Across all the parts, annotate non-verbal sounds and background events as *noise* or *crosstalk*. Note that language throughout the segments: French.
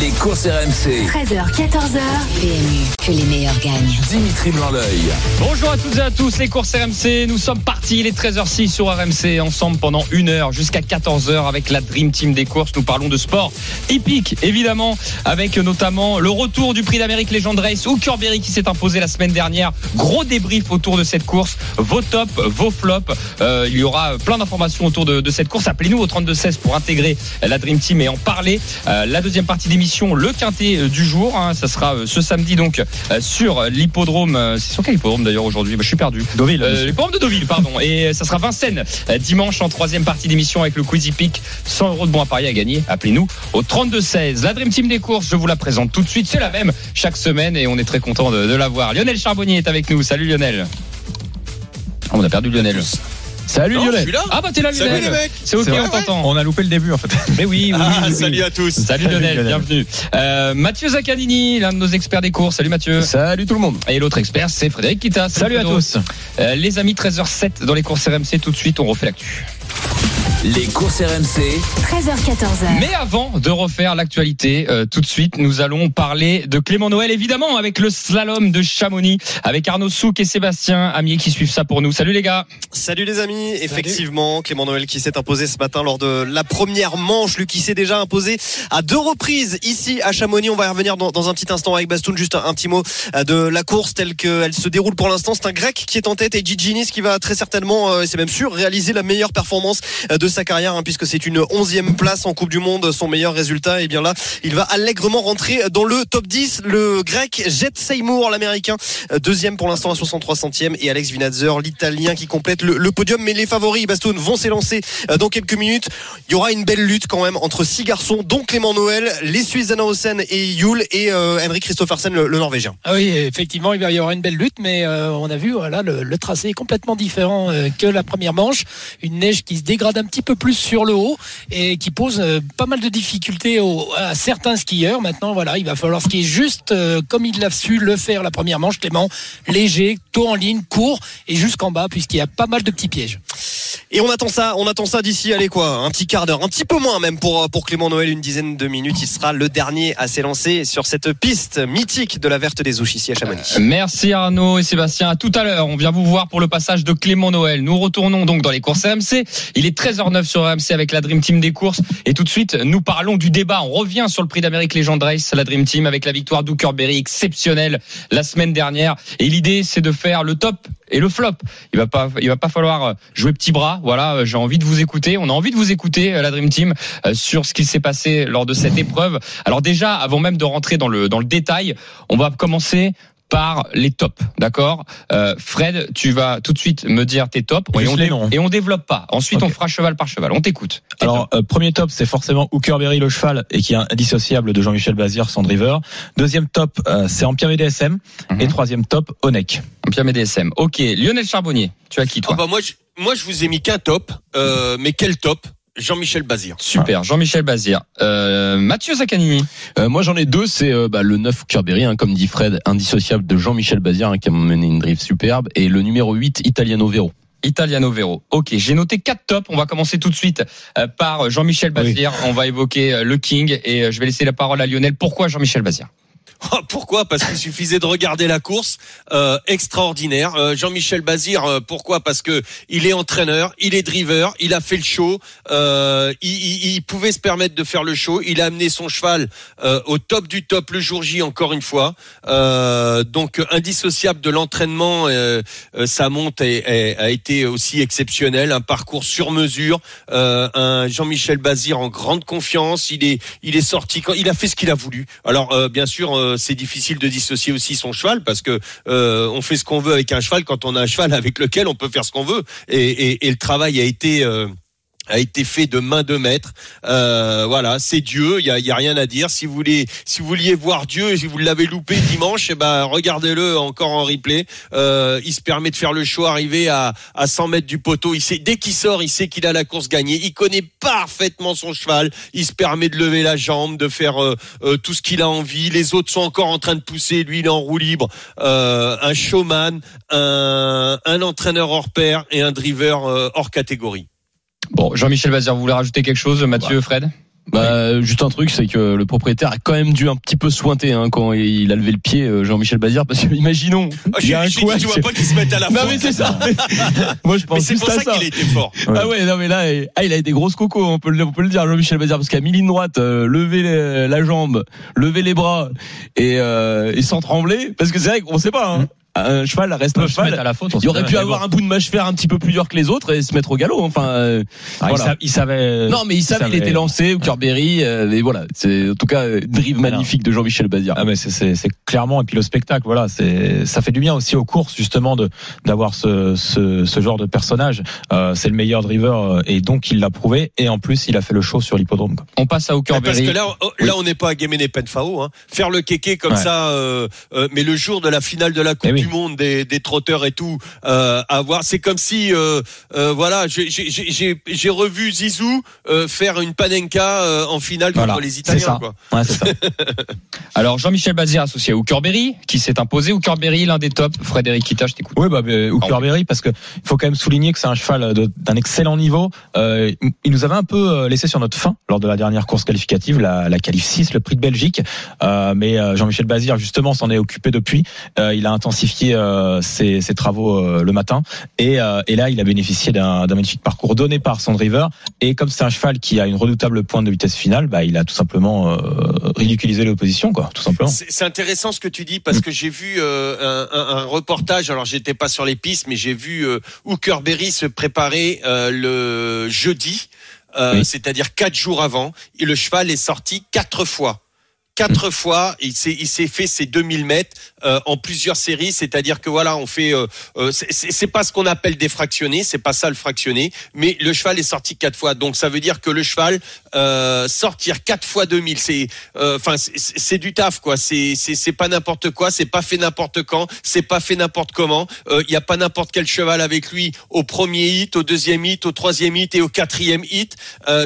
Les courses RMC. 13h, 14h. PMU, que les meilleurs gagnent. Dimitri Blanc-L'œil. Bonjour à toutes et à tous, les courses RMC, nous sommes partis, il est 13h06 sur RMC, ensemble pendant une heure jusqu'à 14h avec la Dream Team des courses. Nous parlons de sport hippique, évidemment, avec notamment le retour du prix d'Amérique Legend Race ou Curberry qui s'est imposé la semaine dernière. Gros débrief autour de cette course, vos tops, vos flops. Euh, il y aura plein d'informations autour de, de cette course. Appelez-nous au 3216 pour intégrer la Dream Team et en parler. Euh, la deuxième partie d'émission, le quintet euh, du jour, hein, ça sera euh, ce samedi donc euh, sur l'hippodrome. C'est sur quel hippodrome d'ailleurs aujourd'hui? Bah, Je suis perdu. Deauville. Euh, l'hippodrome de Deauville, pardon. Et ça sera Vincennes dimanche en troisième partie d'émission avec le Quizy Peak. 100 euros de bons à parier à gagner. Appelez-nous au 32-16. La Dream Team des courses, je vous la présente tout de suite. C'est la même chaque semaine et on est très content de, de la voir. Lionel Charbonnier est avec nous. Salut Lionel. Ah, on a perdu Lionel. Salut Non, je Lionel. suis là. Ah bah t'es là Salut Lionel. les mecs. C'est ok, on t'entend. On a loupé le début en fait. *laughs* Mais oui, oui, oui, Ah, oui, oui. salut à tous. Salut Salut Lionel, Lionel. bienvenue. Euh, Mathieu Zaccanini, l'un de nos experts des courses. Salut Mathieu. Salut tout le monde. Et l'autre expert, c'est Frédéric Kita. Salut à tous. Euh, les amis, 13h07 dans les courses RMC. Tout de suite, on refait l'actu. Les courses RMC. 13h, 14h. Mais avant de refaire l'actualité, euh, tout de suite, nous allons parler de Clément Noël, évidemment, avec le slalom de Chamonix, avec Arnaud Souk et Sébastien Amier qui suivent ça pour nous. Salut les gars. Salut les amis, effectivement, Clément Noël qui s'est imposé ce matin lors de la première manche, lui qui s'est déjà imposé à deux reprises ici à Chamonix. On va y revenir dans, dans un petit instant avec Bastoun. Juste un, un petit mot euh, de la course telle qu'elle se déroule pour l'instant. C'est un grec qui est en tête et Gigi Nis qui va très certainement, euh, c'est même sûr, réaliser la meilleure performance euh, de sa carrière hein, puisque c'est une onzième place en Coupe du Monde, son meilleur résultat. Et bien là, il va allègrement rentrer dans le top 10. Le grec Jet Seymour, l'américain, deuxième pour l'instant à 63 centièmes et Alex Vinazzer, l'italien qui complète le, podium. Mais les favoris, Bastoun, vont s'élancer euh, dans quelques minutes. Il y aura une belle lutte quand même entre six garçons, dont Clément Noël, les Suisses Anna Hossen et Yule et euh, Henrik Christophersen, le, le Norvégien. Ah oui, effectivement, il va y avoir une belle lutte, mais euh, on a vu, voilà, le, tracé est complètement différent que la première manche. Une neige qui se dégrade un petit peu plus sur le haut et qui pose euh, pas mal de difficultés à certains skieurs. Maintenant, voilà, il va falloir skier juste euh, comme il l'a su le faire la première manche, Clément, léger, tôt en ligne, court et jusqu'en bas, puisqu'il y a pas mal de petits pièges. Et on attend ça, on attend ça d'ici, allez quoi, un petit quart d'heure, un petit peu moins même pour, pour Clément Noël, une dizaine de minutes. Il sera le dernier à s'élancer sur cette piste mythique de la Verte des Ouches ici à Chamonix. Merci Arnaud et Sébastien. À tout à l'heure. On vient vous voir pour le passage de Clément Noël. Nous retournons donc dans les courses RMC. Il est 13h09 sur RMC avec la Dream Team des courses. Et tout de suite, nous parlons du débat. On revient sur le prix d'Amérique Legend Race, la Dream Team, avec la victoire d'Uckerberry exceptionnelle la semaine dernière. Et l'idée, c'est de faire le top et le flop. Il va pas, il va pas falloir jouer petit bras. Voilà, euh, j'ai envie de vous écouter. On a envie de vous écouter, euh, la Dream Team, euh, sur ce qui s'est passé lors de cette épreuve. Alors déjà, avant même de rentrer dans le dans le détail, on va commencer par les tops, d'accord euh, Fred, tu vas tout de suite me dire tes tops et Juste on, les dé- noms. et on développe pas. Ensuite, on fera cheval par cheval. On t'écoute. Alors euh, premier top c'est forcément Hookerberry le cheval et qui est indissociable de Jean-Michel Bazir son driver. Deuxième top euh, c'est Empire DSM Mhm. et troisième top Onek. tops. Pierre DSM. Ok, Lionel Charbonnier, tu as qui toi? Ah bah moi, je, moi, je vous ai mis qu'un top, euh, mais quel top? Jean-Michel Bazir. Super, Jean-Michel Bazir. Euh, Mathieu Zaccanini. Euh, moi j'en ai deux, c'est euh, bah, le 9 Curberry, hein, comme dit Fred, indissociable de Jean-Michel Bazir, hein, qui a mené une drift superbe, et le numéro 8, Italiano Vero. Italiano Vero. Ok, j'ai noté quatre tops. On va commencer tout de suite euh, par Jean-Michel Bazir. On va évoquer le King et je vais laisser la parole à Lionel. Pourquoi Jean-Michel Bazir? *laughs* Pourquoi? Parce qu'il suffisait de regarder la course, euh, extraordinaire. Euh, Jean-Michel Bazir, euh, pourquoi? Parce que il est entraîneur, il est driver, il a fait le show, euh, il, il- il pouvait se permettre de faire le show. Il a amené son cheval euh, au top du top le jour J encore une fois. Euh, donc indissociable de l'entraînement, sa monte est- est- a été aussi exceptionnelle, un parcours sur mesure, un Jean-Michel Bazir en grande confiance. Il est, il est sorti, quand, il a fait ce qu'il a voulu. Alors bien sûr, euh, c'est difficile de dissocier aussi son cheval parce que euh, on fait ce qu'on veut avec un cheval quand on a un cheval avec lequel on peut faire ce qu'on veut. Et, le travail a été euh, a été fait de main de maître. Euh, voilà, c'est Dieu. Il y a, rien à dire. Si vous voulez, si vous vouliez voir Dieu si vous l'avez loupé dimanche, eh ben regardez-le encore en replay. Euh, il se permet de faire le show, arriver à, à 100 mètres du poteau. Il sait dès qu'il sort, il sait qu'il a la course gagnée. Il connaît parfaitement son cheval. Il se permet de lever la jambe, de faire euh, tout ce qu'il a envie. Les autres sont encore en train de pousser. Lui, il est en roue libre. Un showman, un, un entraîneur hors pair et un driver hors catégorie. Bon, Jean-Michel Bazir, vous voulez rajouter quelque chose, Mathieu, Fred? Bah, juste un truc, c'est que le propriétaire a quand même dû un petit peu sointer hein, quand il a levé le pied, euh, Jean-Michel Bazir, parce que *laughs* imaginons, Ah, il y a un couac. tu vois pas qu'il se mette à la Non mais c'est ça. *laughs* Moi je pense c'est pour ça ça. qu'il a été fort. Ah ouais, non mais là, ah, il a des grosses cocos, on peut le, on peut le dire, Jean-Michel Bazir, parce qu'à mi-ligne droite, euh, lever les- la jambe, lever les bras et, euh, et sans trembler, parce que c'est vrai qu'on sait pas. Hein. Un cheval reste un cheval. à la faute. Il aurait pu avoir bon. un bout de mâche fer un petit peu plus dur que les autres et se mettre au galop. Enfin, euh, Ah, il voilà. sa- il savait. non mais il savait, il savait- était lancé, Kerberry, euh, et voilà. C'est en tout cas euh, drive magnifique de Jean-Michel Bazir. Ah mais c'est- c'est c'est clairement et puis le spectacle voilà c'est ça fait du bien aussi aux courses justement de d'avoir ce, ce ce genre de personnage euh, c'est le meilleur driver euh, et donc il l'a prouvé et en plus il a fait le show sur l'hippodrome. On passe à Ouais, Parce que là, oh, là, on n'est pas à Guémené Penfao. Hein. Faire le kéké comme Ouais. ça, euh, euh, mais le jour de la finale de la Coupe oui. du Monde des, des trotteurs et tout, euh, à voir, c'est comme si, euh, euh, voilà, j'ai- revu Zizou euh, faire une panenka euh, en finale Voilà, contre les Italiens. ça. Quoi. ouais c'est ça *laughs* Alors, Jean-Michel Bazir associé à Hooker Berry, qui s'est imposé. Hooker Berry, l'un des tops. Frédéric Kita, je t'écoute. Oui, bah, bah, Hooker Berry, parce que il faut quand même souligner que c'est un cheval d'un excellent niveau. Euh, il nous avait un peu laissé sur notre fin lors de la dernière course qualificative, la, la qualif 6, le prix de Belgique. Euh, mais Jean-Michel Bazir, justement, s'en est occupé depuis. Euh, il a intensifié euh, ses, ses travaux euh, le matin. Et, euh, et là, il a bénéficié d'un magnifique parcours donné par son driver. Et comme c'est un cheval qui a une redoutable pointe de vitesse finale, bah, il a tout simplement euh, ridiculisé l'opposition, quoi, tout simplement. C'est intéressant ce que tu dis parce que j'ai vu euh, un, un- reportage. Alors j'étais pas sur les pistes, mais j'ai vu Hooker Berry se préparer le jeudi, euh, Oui. c'est-à-dire quatre jours avant. Et le cheval est sorti quatre fois. Quatre fois, il s'est il s'est fait ses 2000 mètres euh, en plusieurs séries, c'est-à-dire que voilà, on fait, euh, euh, c'est- pas ce qu'on appelle des fractionnés, c'est pas ça le fractionné, mais le cheval est sorti quatre fois, donc ça veut dire que le cheval euh, sortir quatre fois 2000, c'est, euh, enfin, c'est- du taf quoi, c'est c'est pas n'importe quoi, c'est pas fait n'importe quand, c'est pas fait n'importe comment, Euh, il y a pas n'importe quel cheval avec lui au premier hit, au deuxième hit, au troisième hit et au quatrième hit,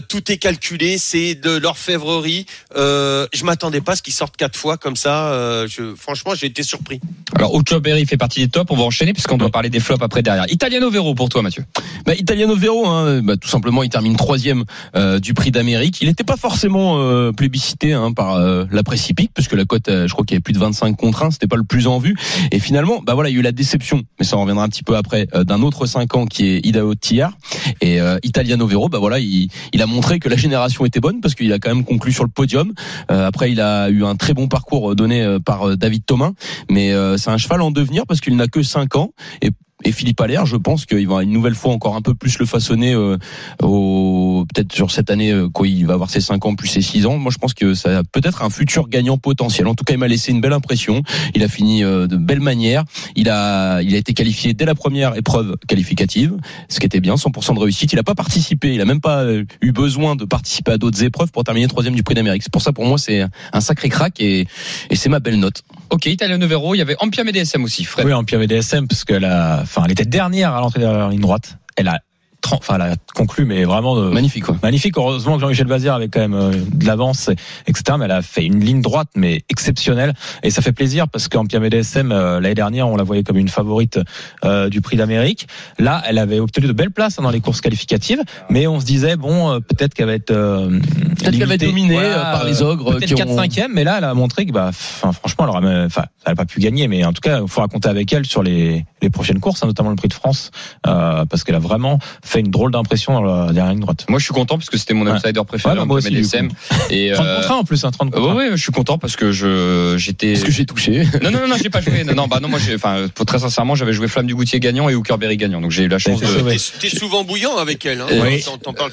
tout est calculé, c'est de l'orfèvrerie. Je m'attendais pas à ce qu'ils sortent quatre fois comme ça. euh, je, franchement, j'ai été surpris. Alors, Hooker Berry fait partie des tops. On va enchaîner puisqu'on doit parler des flops après derrière. Italiano Vero pour toi, Mathieu. Bah, Italiano Vero, hein, bah, tout simplement, il termine troisième euh, du Prix d'Amérique. Il n'était pas forcément euh, plébiscité hein, par euh, la presse hippique, puisque la cote, euh, je crois qu'il y avait plus de 25 contre 1, c'était pas le plus en vue. Et finalement, bah voilà, il y a eu la déception, mais ça en reviendra un petit peu après, euh, d'un autre 5 ans qui est Idao Tillard. Et euh, Italiano Vero, bah voilà, il, il a montré que la génération était bonne parce qu'il a quand même conclu sur le podium. Euh, après, il a eu un très bon parcours euh, donné euh, par euh, David Thomas, mais c'est un cheval en devenir parce qu'il n'a que 5 ans. Et et Philippe Allaire, je pense qu'il va une nouvelle fois encore un peu plus le façonner euh, au peut-être sur cette année euh, quoi il va avoir ses 5 ans plus ses 6 ans. Moi je pense que ça a peut-être un futur gagnant potentiel. En tout cas, il m'a laissé une belle impression. Il a fini euh, de belle manière. Il a il a été qualifié dès la première épreuve qualificative, ce qui était bien 100% de réussite. Il a pas participé, il a même pas euh, eu besoin de participer à d'autres épreuves pour terminer troisième du Prix d'Amérique. C'est pour ça pour moi c'est un sacré crack et et c'est ma belle note. Ok, Italiano Vero. Il y avait Ampia DSM aussi, Fred. Oui, Pierre VDSM, parce qu'elle a, enfin, elle était dernière à l'entrée de la ligne droite. Elle a, enfin, elle a conclu, mais vraiment de, Magnifique quoi. magnifique. Heureusement que Jean-Michel Bazir avait quand même euh, de l'avance, et- etc. Mais elle a fait une ligne droite, mais exceptionnelle. Et ça fait plaisir parce qu'en VDSM, euh, l'année dernière, on la voyait comme une favorite euh, du Prix d'Amérique. Là, elle avait obtenu de belles places hein, dans les courses qualificatives, mais on se disait bon, euh, peut-être qu'elle va être, euh, Peut-être qu'elle va être dominée euh, par les ogres Peut-être qui 4 ont 5 e mais là, elle a montré que, bah, franchement, elle aurait, même- enfin, elle n'a pas pu gagner, mais en tout cas, il faut raconter avec elle sur les, les prochaines courses, hein, notamment le Prix de France, euh, parce qu'elle a vraiment fait une drôle d'impression dans la dernière ligne droite. Moi, je suis content parce que c'était mon Ouais. outsider préféré Ouais, bah, moi aussi, DSM. Et *laughs* 30 euh, contre 1 en plus, hein, 30 euh, contre 1. ouais, ouais, je suis content parce que je j'étais. Parce que j'ai touché. *laughs* Non, non, non, non, j'ai pas joué. Non, non, bah non, moi, j'ai, enfin, très sincèrement, j'avais joué Flamme du Goutier gagnant et Hooker Berry gagnant. Donc j'ai eu la chance de. T'es souvent bouillant avec elle. Hein,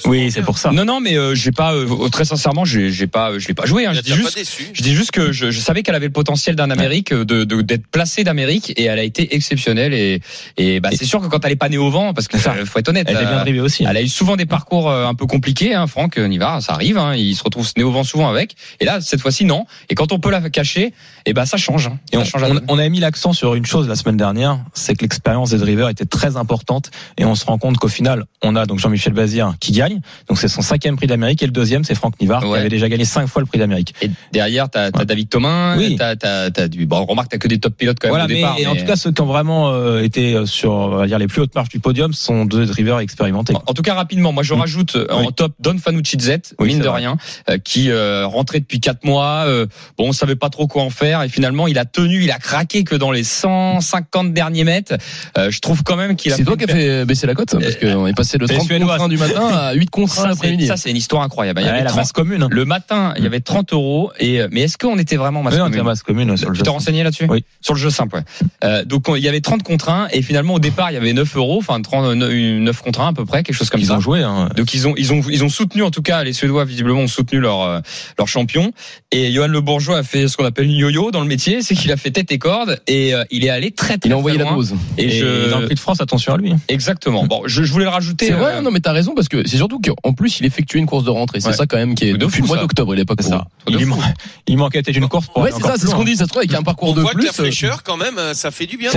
Oui. C'est pour ça. Non, non, mais euh, j'ai pas. euh, très sincèrement, j'ai, j'ai pas, je l'ai pas joué. Hein, je dis pas juste. déçu. Je dis juste que je, je savais qu'elle avait le potentiel d'un Amérique, de, de- d'être placée d'Amérique, et elle a été exceptionnelle. Et, et bah, c'est sûr que quand elle est pas née au vent, parce que ça, faut être honnête. Elle bien aussi. Elle a eu souvent des parcours euh, un peu compliqués, hein, Franck Nivard, ça arrive, hein, il se retrouve nez au vent souvent avec. Et là, cette fois-ci, non. Et quand on peut la cacher, eh ben ça change. hein. Et Ça on, change on- on avait mis l'accent sur une chose la semaine dernière, c'est que l'expérience des drivers était très importante et on se rend compte qu'au final, on a donc Jean-Michel Bazir qui gagne, donc c'est son cinquième prix d'Amérique et le deuxième c'est Franck Nivard qui Ouais. avait déjà gagné cinq fois le prix d'Amérique. Et derrière, t'as as. David Thomas, Oui. t'as t'as t'as du. Bon, remarque, t'as que des top pilotes quand même Voilà, au mais, départ. et en tout cas ceux qui ont vraiment euh, été euh, sur on va dire les plus hautes marches du podium sont deux drivers En tout cas, rapidement, moi je Mm. rajoute euh, en Oui. top Don Fanucci Z, Oui, mine de vrai. rien, euh, qui euh, rentrait depuis quatre mois. euh, bon, on savait pas trop quoi en faire et finalement il a tenu, il a craqué que dans les 150 derniers mètres. Euh, je trouve quand même qu'il a. C'est toi qui as fait baisser la cote, parce qu'on est passé de C'est 30 suédois. contre 1 du matin à 8 contre 1 Ça, c'est- l'après-midi. ça, c'est une histoire incroyable. Il y Ouais, avait la 30 masse commune. hein. le matin, il y avait 30 euros. Et euh, mais est-ce qu'on était vraiment masse Oui, on commune était à masse commune sur le Tu t'es renseigné là-dessus Oui. Sur le jeu simple, ouais. Euh, donc on- il y avait 30 contre 1 et finalement au départ il y avait 9 euros, enfin 30, 9 contre 1 à peu près, quelque chose comme Ils ça. ont joué. Hein. Donc ils ont ils ont ils ont soutenu en tout cas les Suédois visiblement ont soutenu leur euh, leur champion et Johan Le Bourgeois a fait ce qu'on appelle une yo-yo dans le métier, c'est qu'il a fait tête et corde et euh, il est allé très très Il a envoyé la dose. Et, Et, je dans le prix de France, attention à lui. exactement. Bon, je, je voulais le rajouter. C'est vrai, euh, non mais t'as raison parce que c'est surtout qu'en plus il effectue une course de rentrée. C'est Ouais. ça quand même qui est De depuis fou, le mois ça. d'octobre. Il est pas ça. Il, man- il manquait peut-être une course pour Ouais, c'est ça, c'est ce qu'on dit. Ça se trouve avec un parcours de plus. la fraîcheur, quand même, ça fait du bien.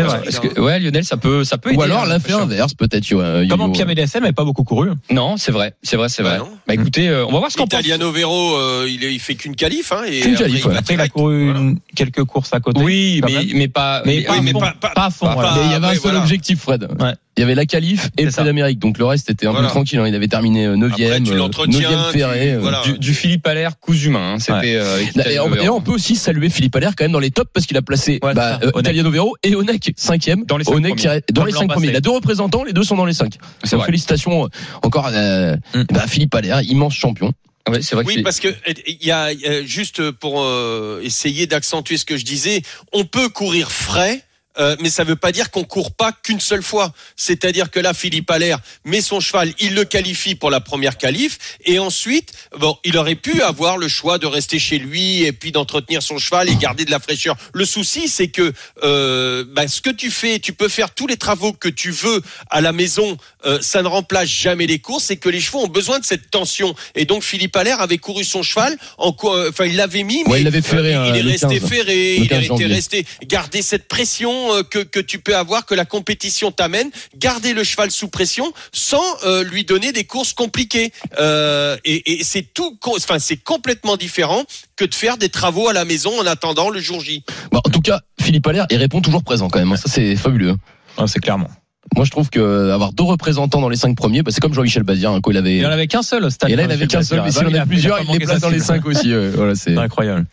Ouais, Lionel, ça peut, ça peut. Ou alors hein, l'a fait franchement. inverse, peut-être. Comment. Pierre MDSM n'avait pas beaucoup couru. Non, c'est vrai, c'est vrai, c'est Bah vrai. non. Bah écoutez, euh, on va voir ce qu'on pense. Italiano Vero, euh, il, est- il fait qu'une qualif. Hein, et Qu'une après, qualif, il va ouais. Après, il a couru Voilà. une- quelques courses à côté. Oui, mais, mais pas. Mais mais- pas Oui, à mais fond. pas, pas- Pas à fond, pas- voilà. Mais il y avait un seul voilà. objectif, Fred. Ouais. Il y avait la qualif et le prix d'Amérique. Donc le reste était un peu tranquille. hein. Il avait terminé Après, 9ème, tu l'entretiens, 9ème ferré. tu- euh, voilà. du, du Philippe Allaire cousu humain. hein, C'était. Ouais. euh, avec Et on, et on peut aussi saluer Philippe Allaire quand même dans les tops parce qu'il a placé Ouais, bah, euh. Italiano Vero et Onek cinquième. Dans les cinq Onek premiers. dans les premiers. Il a deux représentants, les deux sont dans les cinq. C'est Donc, vrai. félicitations euh, encore à Mm. bah, Philippe Allaire, immense champion. Ouais, vrai Oui, parce que il y a euh, juste pour euh, essayer d'accentuer ce que je disais, on peut courir frais. Euh, mais ça veut pas dire qu'on court pas qu'une seule fois. C'est-à-dire que là, Philippe Allaire met son cheval, il le qualifie pour la première qualif, et ensuite, bon, il aurait pu avoir le choix de rester chez lui et puis d'entretenir son cheval et garder de la fraîcheur. Le souci, c'est que euh, bah, ce que tu fais, tu peux faire tous les travaux que tu veux à la maison, euh, ça ne remplace jamais les courses, et que les chevaux ont besoin de cette tension. Et donc Philippe Allaire avait couru son cheval, en quoi, enfin il l'avait mis, mais Ouais, il l'avait ferré, euh, il euh, est resté 15, ferré, il 15 est janvier. resté garder cette pression euh, que que tu peux avoir, que la compétition t'amène, garder le cheval sous pression sans euh, lui donner des courses compliquées. Euh, et et c'est tout, enfin c'est complètement différent que de faire des travaux à la maison en attendant le jour J. Bah, en tout cas, Philippe Allaire, il répond toujours présent quand même. hein. Ça, c'est fabuleux. Ouais, c'est clairement. Moi, je trouve que avoir deux représentants dans les cinq premiers, bah, c'est comme Jean-Michel Bazir, hein, il avait. Il en avait qu'un seul au stade. Et là, il avait qu'un seul, mais s'il en a plusieurs, il les place dans les cinq aussi. Voilà. C'est incroyable.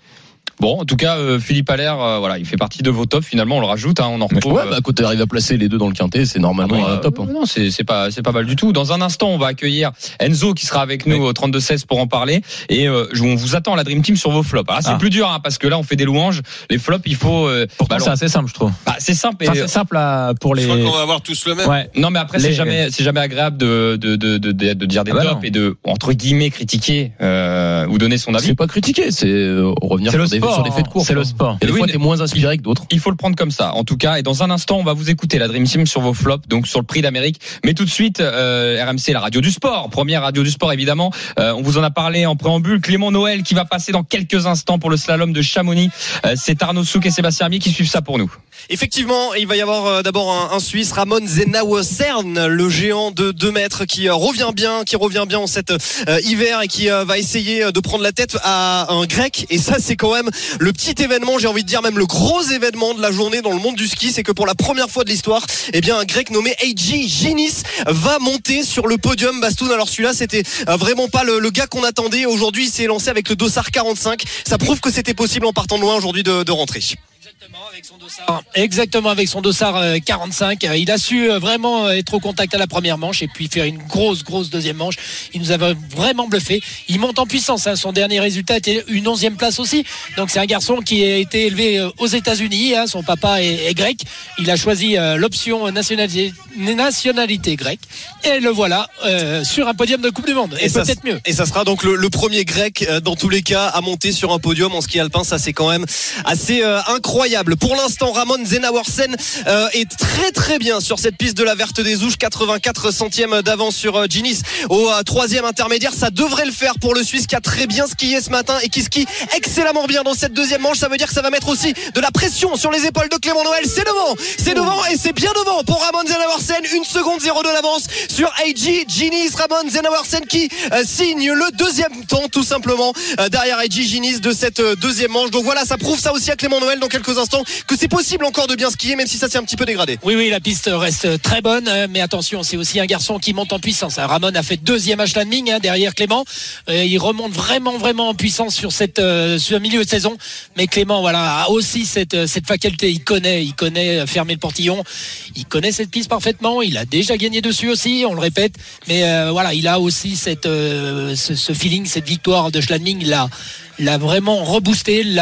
Bon, en tout cas, euh, Philippe Allaire, euh, voilà, il fait partie de vos tops. Finalement, on le rajoute. Hein, on en retrouve. Ouais, euh, bah, quand tu arrives à placer les deux dans le quintet, c'est normalement Euh, euh, top. hein. Non, c'est c'est pas c'est pas mal du tout. Dans un instant, on va accueillir Enzo qui sera avec nous au 32 16 pour en parler et euh, je- on vous attend la Dream Team sur vos flops. Ah, c'est Ah. plus dur hein, parce que là on fait des louanges. Les flops, il faut euh, Pourtant, bah, c'est assez simple, je trouve. bah, c'est simple. Enfin, c'est simple à- pour Je les. crois qu'on va avoir tous le même. Ouais. non, mais après Les- c'est jamais c'est jamais agréable de de de de, de- de dire des Ah bah tops non. et de entre guillemets critiquer euh, ou donner son avis. C'est pas critiquer, c'est euh, revenir sur le des, sport. Sur des faits de course. C'est le sport. Et des fois, t'es moins inspiré que d'autres. Il faut le prendre comme ça. En tout cas, et dans un instant, on va vous écouter la Dream Team sur vos flops, donc sur le prix d'Amérique. Mais tout de suite, euh, RMC, la radio du sport, première radio du sport évidemment. Euh, on vous en a parlé en préambule. Clément Noël qui va passer dans quelques instants pour le slalom de Chamonix. Euh, C'est Arnaud Souk et Sébastien Amier qui suivent ça pour nous. Effectivement, il va y avoir euh, d'abord un, un Suisse, Ramon Zenauer-Cern, le géant de 2 mètres qui euh, revient bien, qui revient bien en cet euh, hiver et qui euh, va essayer de prendre la tête à un grec. Et ça, c'est quand même le petit événement, j'ai envie de dire même le gros événement de la journée dans le monde du ski, c'est que pour la première fois de l'histoire, eh bien un grec nommé Eiji Ginis va monter sur le podium Bastoun. Alors celui-là, c'était euh, vraiment pas le, gars qu'on attendait. Aujourd'hui, il s'est lancé avec le Dossard 45. Ça prouve que c'était possible en partant de loin aujourd'hui de, de rentrer. Exactement avec son dossard. Exactement avec son dossard euh, 45. Euh, Il a su euh, vraiment être au contact à la première manche et puis faire une grosse, grosse deuxième manche. Il nous avait vraiment bluffé. Il monte en puissance. hein. Son dernier résultat était une onzième place aussi. Donc c'est un garçon qui a été élevé aux États-Unis. hein. Son papa est, est grec. Il a choisi l'option nationalité, nationalité grecque. Et le voilà euh, sur un podium de Coupe du Monde. Et, ça, peut-être mieux. Et ça sera donc le, le premier grec dans tous les cas à monter sur un podium en ski alpin. Ça c'est quand même assez euh, incroyable. Pour l'instant, Ramon Zenauersen euh, est très très bien sur cette piste de la Verte des Ouches, 84 centièmes d'avance sur euh, Ginis au euh, troisième intermédiaire. Ça devrait le faire pour le Suisse qui a très bien skié ce matin et qui skie excellemment bien dans cette deuxième manche. Ça veut dire que ça va mettre aussi de la pression sur les épaules de Clément Noël. C'est devant, c'est devant et c'est bien devant pour Ramon Zenauersen. Une seconde 0 de l'avance sur AG Ginis. Ramon Zenauersen qui euh, signe le deuxième temps tout simplement derrière AG Ginis de cette deuxième manche. Donc voilà, ça prouve ça aussi à Clément Noël dans quelques instants que c'est possible encore de bien skier même si ça s'est un petit peu dégradé. Oui, oui, la piste reste très bonne, euh, mais attention, c'est aussi un garçon qui monte en puissance. hein. Ramon a fait deuxième à Schladming hein, derrière Clément. Euh, il remonte vraiment, vraiment en puissance sur cette euh, milieu de saison. Mais Clément, voilà, a aussi cette cette faculté. Il connaît, il connaît fermer le portillon. Il connaît cette piste parfaitement. Il a déjà gagné dessus aussi, on le répète. Mais voilà, il a aussi cette ce, feeling, cette victoire de Schladming. Là l'a vraiment reboosté, lui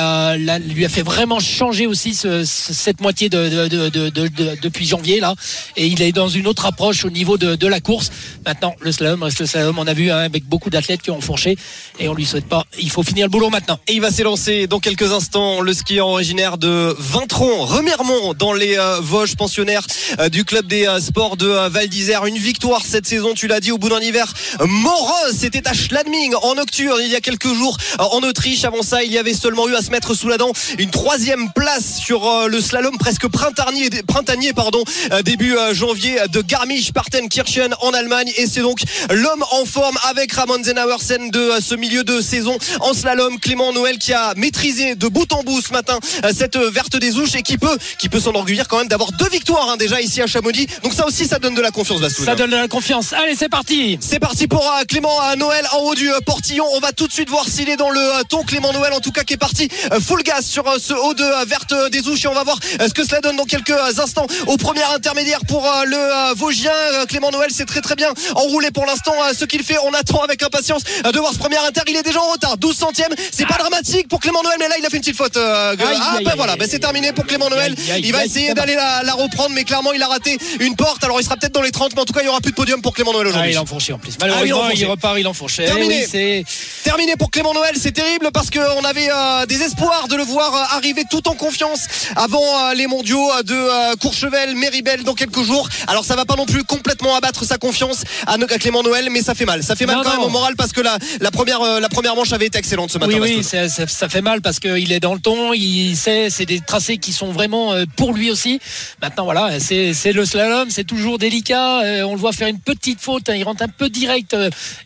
a fait vraiment changer aussi ce- ce- cette moitié de, de- de- de- de- de- depuis janvier là. Et il est dans une autre approche au niveau de, la course. Maintenant, le slalom reste le slalom. On a vu hein, avec beaucoup d'athlètes qui ont fourché et on lui souhaite pas. Il faut finir le boulot maintenant. Et il va s'élancer dans quelques instants le skieur originaire de Vintron, Remiremont, dans les euh, Vosges pensionnaires euh, du club des euh, sports de Val d'Isère. Une victoire cette saison, tu l'as dit, au bout d'un hiver morose. C'était à Schladming en nocturne il y a quelques jours en Autriche. Avant ça, il y avait seulement eu à se mettre sous la dent une troisième place sur euh, le slalom presque printanier, printanier pardon, euh, début euh, janvier de Garmisch-Partenkirchen en Allemagne. Et c'est donc l'homme en forme avec Ramon Zenauersen de ce milieu de saison en slalom. Clément Noël qui a maîtrisé de bout en bout ce matin cette verte des ouches et qui peut, qui peut s'enorgueillir quand même d'avoir deux victoires hein, déjà ici à Chamonix. Donc ça aussi, ça donne de la confiance, Bastoun. Ça donne de la confiance. Allez, c'est parti. C'est parti pour Clément Noël en haut du portillon. On va tout de suite voir s'il est dans le euh, Clément Noël, en tout cas, qui est parti euh, full gas sur euh, ce haut de euh, verte des ouches. Et on va voir ce que cela donne dans quelques instants. Au premier intermédiaire pour le Vosgien, Clément Noël, c'est très très bien enroulé pour l'instant. Ce qu'il fait, on attend avec impatience de voir ce premier inter. Il est déjà en retard, 12 centièmes. C'est pas dramatique pour Clément Noël, mais là, il a fait une petite faute. ah, ben voilà, ben c'est terminé pour Clément Noël. Il va essayer d'aller la, la reprendre, mais clairement, il a raté une porte. Alors, il sera peut-être dans les 30, mais en tout cas, il y aura plus de podium pour Clément Noël Ah, aujourd'hui. il a enfourché en plus. Ah, il Malheureusement, il repart, il enfourche. Eh Terminé. oui, Terminé pour Clément Noël, c'est terrible parce qu'on avait euh, des espoirs de le voir euh, arriver tout en confiance avant euh, les mondiaux de euh, Courchevel, Méribel dans quelques jours. Alors ça va pas non plus complètement abattre sa confiance à, Clément Noël, mais ça fait mal. Ça fait mal Non, quand non. même au moral parce que la, la première la première manche avait été excellente ce matin. Oui, oui, ça fait mal parce qu'il est dans le ton. Il sait, c'est des tracés qui sont vraiment pour lui aussi. Maintenant, voilà, c'est le slalom, c'est toujours délicat. On le voit faire une petite faute, hein, il rentre un peu direct,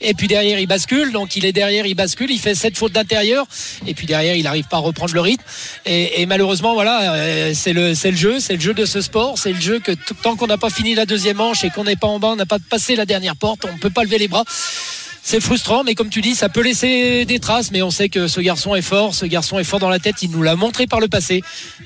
et puis derrière il bascule. Donc il est derrière, il bascule, il fait cette faute d'intérieur, et puis derrière il n'arrive pas à reprendre le rythme. Et, malheureusement, voilà, euh, c'est le le jeu, c'est le jeu de ce sport, c'est le jeu que tant qu'on n'a pas fini la deuxième manche et qu'on n'est pas en bas, on n'a pas passé la dernière porte, on ne peut pas lever les bras. C'est frustrant, mais comme tu dis, ça peut laisser des traces. Mais on sait que ce garçon est fort, ce garçon est fort dans la tête. Il nous l'a montré par le passé.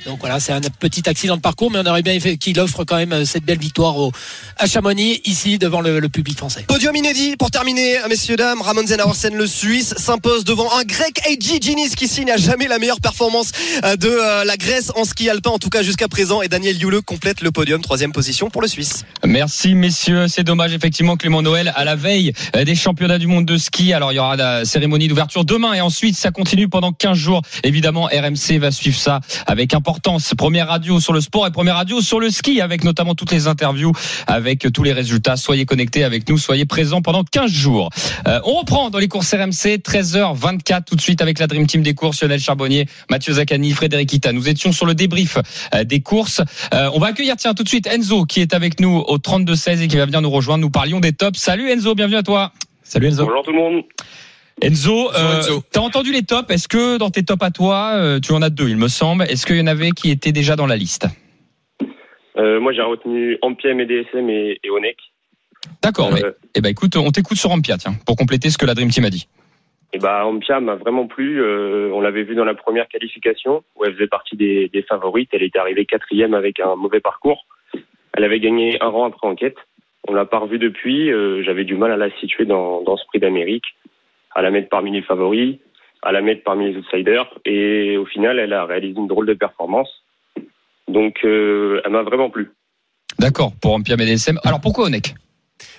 Donc voilà, c'est un petit accident de parcours, mais on aurait bien fait qu'il offre quand même euh, cette belle victoire au, à Chamonix, ici, devant le, le public français. Podium inédit pour terminer, messieurs, dames. Ramon Zenauersen, le Suisse, s'impose devant un grec, AJ Ginis, qui signe à jamais la meilleure performance euh, de euh, la Grèce en ski alpin, en tout cas jusqu'à présent. Et Daniel Yule complète le podium, troisième position pour le Suisse. Merci messieurs, c'est dommage effectivement Clément Noël à la veille des championnats du monde de ski. Alors il y aura la cérémonie d'ouverture demain et ensuite ça continue pendant 15 jours. Évidemment RMC va suivre ça avec importance. Première radio sur le sport et première radio sur le ski avec notamment toutes les interviews, avec tous les résultats. Soyez connectés avec nous, soyez présents pendant 15 jours. Euh, on reprend dans les courses RMC 13h24 tout de suite avec la Dream Team des courses, Lionel Charbonnier, Mathieu Zaccani, Frédéric Ita. Nous étions sur le débrief euh, des courses. Euh, on va accueillir tiens tout de suite Enzo qui est avec nous au 32-16 et qui va venir nous rejoindre. Nous parlions des tops. Salut Enzo, bienvenue à toi. Salut Enzo. Bonjour tout le monde. Enzo, euh, t'as entendu les tops? Est-ce que dans tes tops à toi, euh, tu en as deux, il me semble. Est-ce qu'il y en avait qui étaient déjà dans la liste? Euh, moi j'ai retenu Ampiem et DSM et, et Onek. D'accord. mais Euh, eh ben écoute, on t'écoute sur Ampia, tiens, pour compléter ce que la Dream Team a dit. et bah Ampia m'a vraiment plu. Euh, on l'avait vu dans la première qualification où elle faisait partie des, des favorites. Elle était arrivée quatrième avec un mauvais parcours. Elle avait gagné un rang après enquête. On l'a pas revue depuis. Euh, J'avais du mal à la situer dans, ce prix d'Amérique, à la mettre parmi les favoris, à la mettre parmi les outsiders. Et au final, elle a réalisé une drôle de performance. Donc, euh, elle m'a vraiment plu. D'accord, pour Ampia MDSM. Alors pourquoi Onek?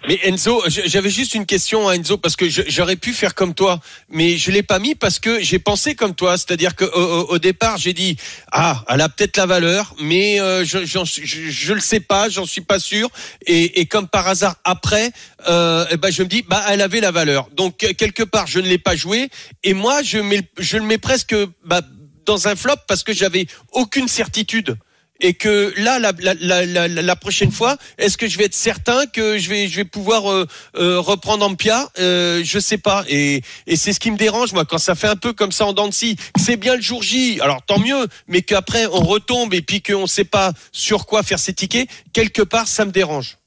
Mais Enzo, j'avais juste une question à Enzo parce que j'aurais pu faire comme toi, mais je l'ai pas mis parce que j'ai pensé comme toi, c'est-à-dire que au, départ j'ai dit ah elle a peut-être la valeur, mais euh, je, je le sais pas, j'en suis pas sûr. Et, comme par hasard après, ben je me dis bah elle avait la valeur. Donc quelque part je ne l'ai pas joué et moi je mets je le mets presque bah, dans un flop parce que j'avais aucune certitude et que là la, la, la, la, la prochaine fois est-ce que je vais être certain que je vais je vais pouvoir euh, euh, reprendre Ampia euh, je sais pas et, et c'est ce qui me dérange moi quand ça fait un peu comme ça en dents de scie que c'est bien le jour J alors tant mieux mais qu'après on retombe et puis qu'on sait pas sur quoi faire ses tickets quelque part ça me dérange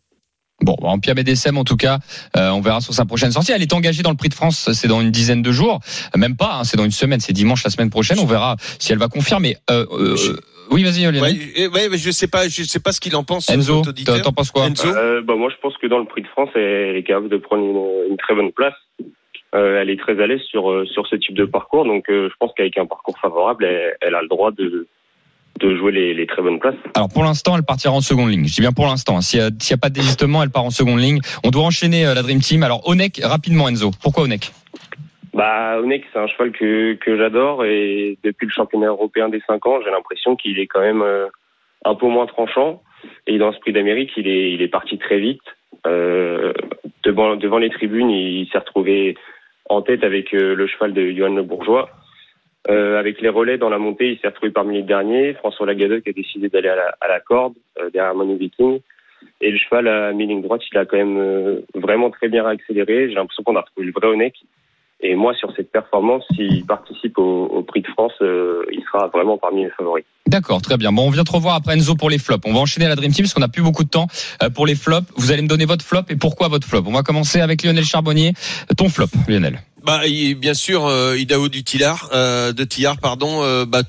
Bon, en Pia Médecem, en tout cas, euh, on verra sur sa prochaine sortie. Elle est engagée dans le Prix de France, c'est dans une dizaine de jours, même pas, hein, c'est dans une semaine, c'est dimanche la semaine prochaine. On verra si elle va confirmer. Euh, euh, oui, vas-y, ouais, ouais, mais je sais pas je sais pas ce qu'il en pense Enzo, t'en penses quoi Enzo Euh, bah, moi, je pense que dans le Prix de France, elle est capable de prendre une, une très bonne place. Euh, elle est très à l'aise sur, euh, sur ce type de parcours, donc euh, je pense qu'avec un parcours favorable, elle, elle a le droit de, de jouer les, les très bonnes places. Alors pour l'instant, elle partira en seconde ligne. Je dis bien pour l'instant. hein. S'il y a, s'il y a pas de désistement, elle part en seconde ligne. On doit enchaîner euh, la Dream Team. Alors Onek, rapidement Enzo. Pourquoi Onek? Bah, Onek, c'est un cheval que, que j'adore et depuis le championnat européen des 5 ans, j'ai l'impression qu'il est quand même euh, un peu moins tranchant. Et dans ce prix d'Amérique, il est, il est parti très vite. Euh, devant, devant les tribunes, il, s'est retrouvé en tête avec euh, le cheval de Johan Le Bourgeois. Euh, avec les relais dans la montée, il s'est retrouvé parmi les derniers. François Lagadoc a décidé d'aller à la, à la corde euh, derrière Manu Viking. Et le cheval à mi-ligne droite, il a quand même vraiment très bien accéléré. J'ai l'impression qu'on a retrouvé le vrai Onek. Et moi, sur cette performance, s'il participe au, Prix de France, euh, il sera vraiment parmi les favoris. D'accord, très bien. Bon, on vient te revoir après Enzo pour les flops. On va enchaîner la Dream Team parce qu'on n'a plus beaucoup de temps euh, pour les flops. Vous allez me donner votre flop et pourquoi votre flop? On va commencer avec Lionel Charbonnier. Ton flop, Lionel? Bah, bien sûr, euh, Idaho du Tillard, euh, de Tillard, pardon. euh, bah,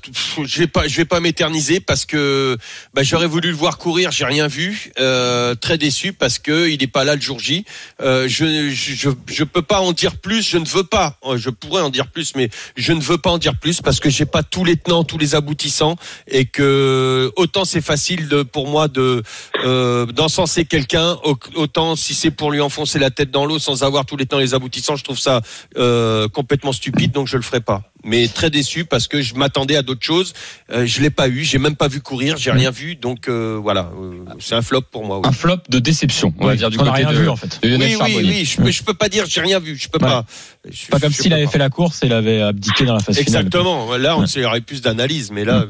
je vais pas, je vais pas m'éterniser parce que bah, j'aurais voulu le voir courir, j'ai rien vu. Euh, très déçu parce que il est pas là le jour J. Euh, je, je, je, peux pas en dire plus. Je ne veux pas. Je pourrais en dire plus, mais je ne veux pas en dire plus parce que j'ai pas tous les tenants, tous les aboutissants et que autant c'est facile de, pour moi de euh, d'encenser quelqu'un, au- autant si c'est pour lui enfoncer la tête dans l'eau sans avoir tous les tenants, les aboutissants, je trouve ça euh, complètement stupide, donc je le ferai pas. Mais très déçu parce que je m'attendais à d'autres choses. Euh, je l'ai pas eu, j'ai même pas vu courir, j'ai rien vu, donc euh, voilà, euh, c'est un flop pour moi. oui. Un flop de déception, on va dire du côté rien de, vu, en fait. de Oui, oui, oui, je peux, je peux pas dire j'ai rien vu, je peux Ouais. pas. Je- Pas comme s'il avait pas. fait la course et il avait abdiqué dans la phase finale. Exactement. Là, on Ouais. il y aurait plus d'analyse, mais là,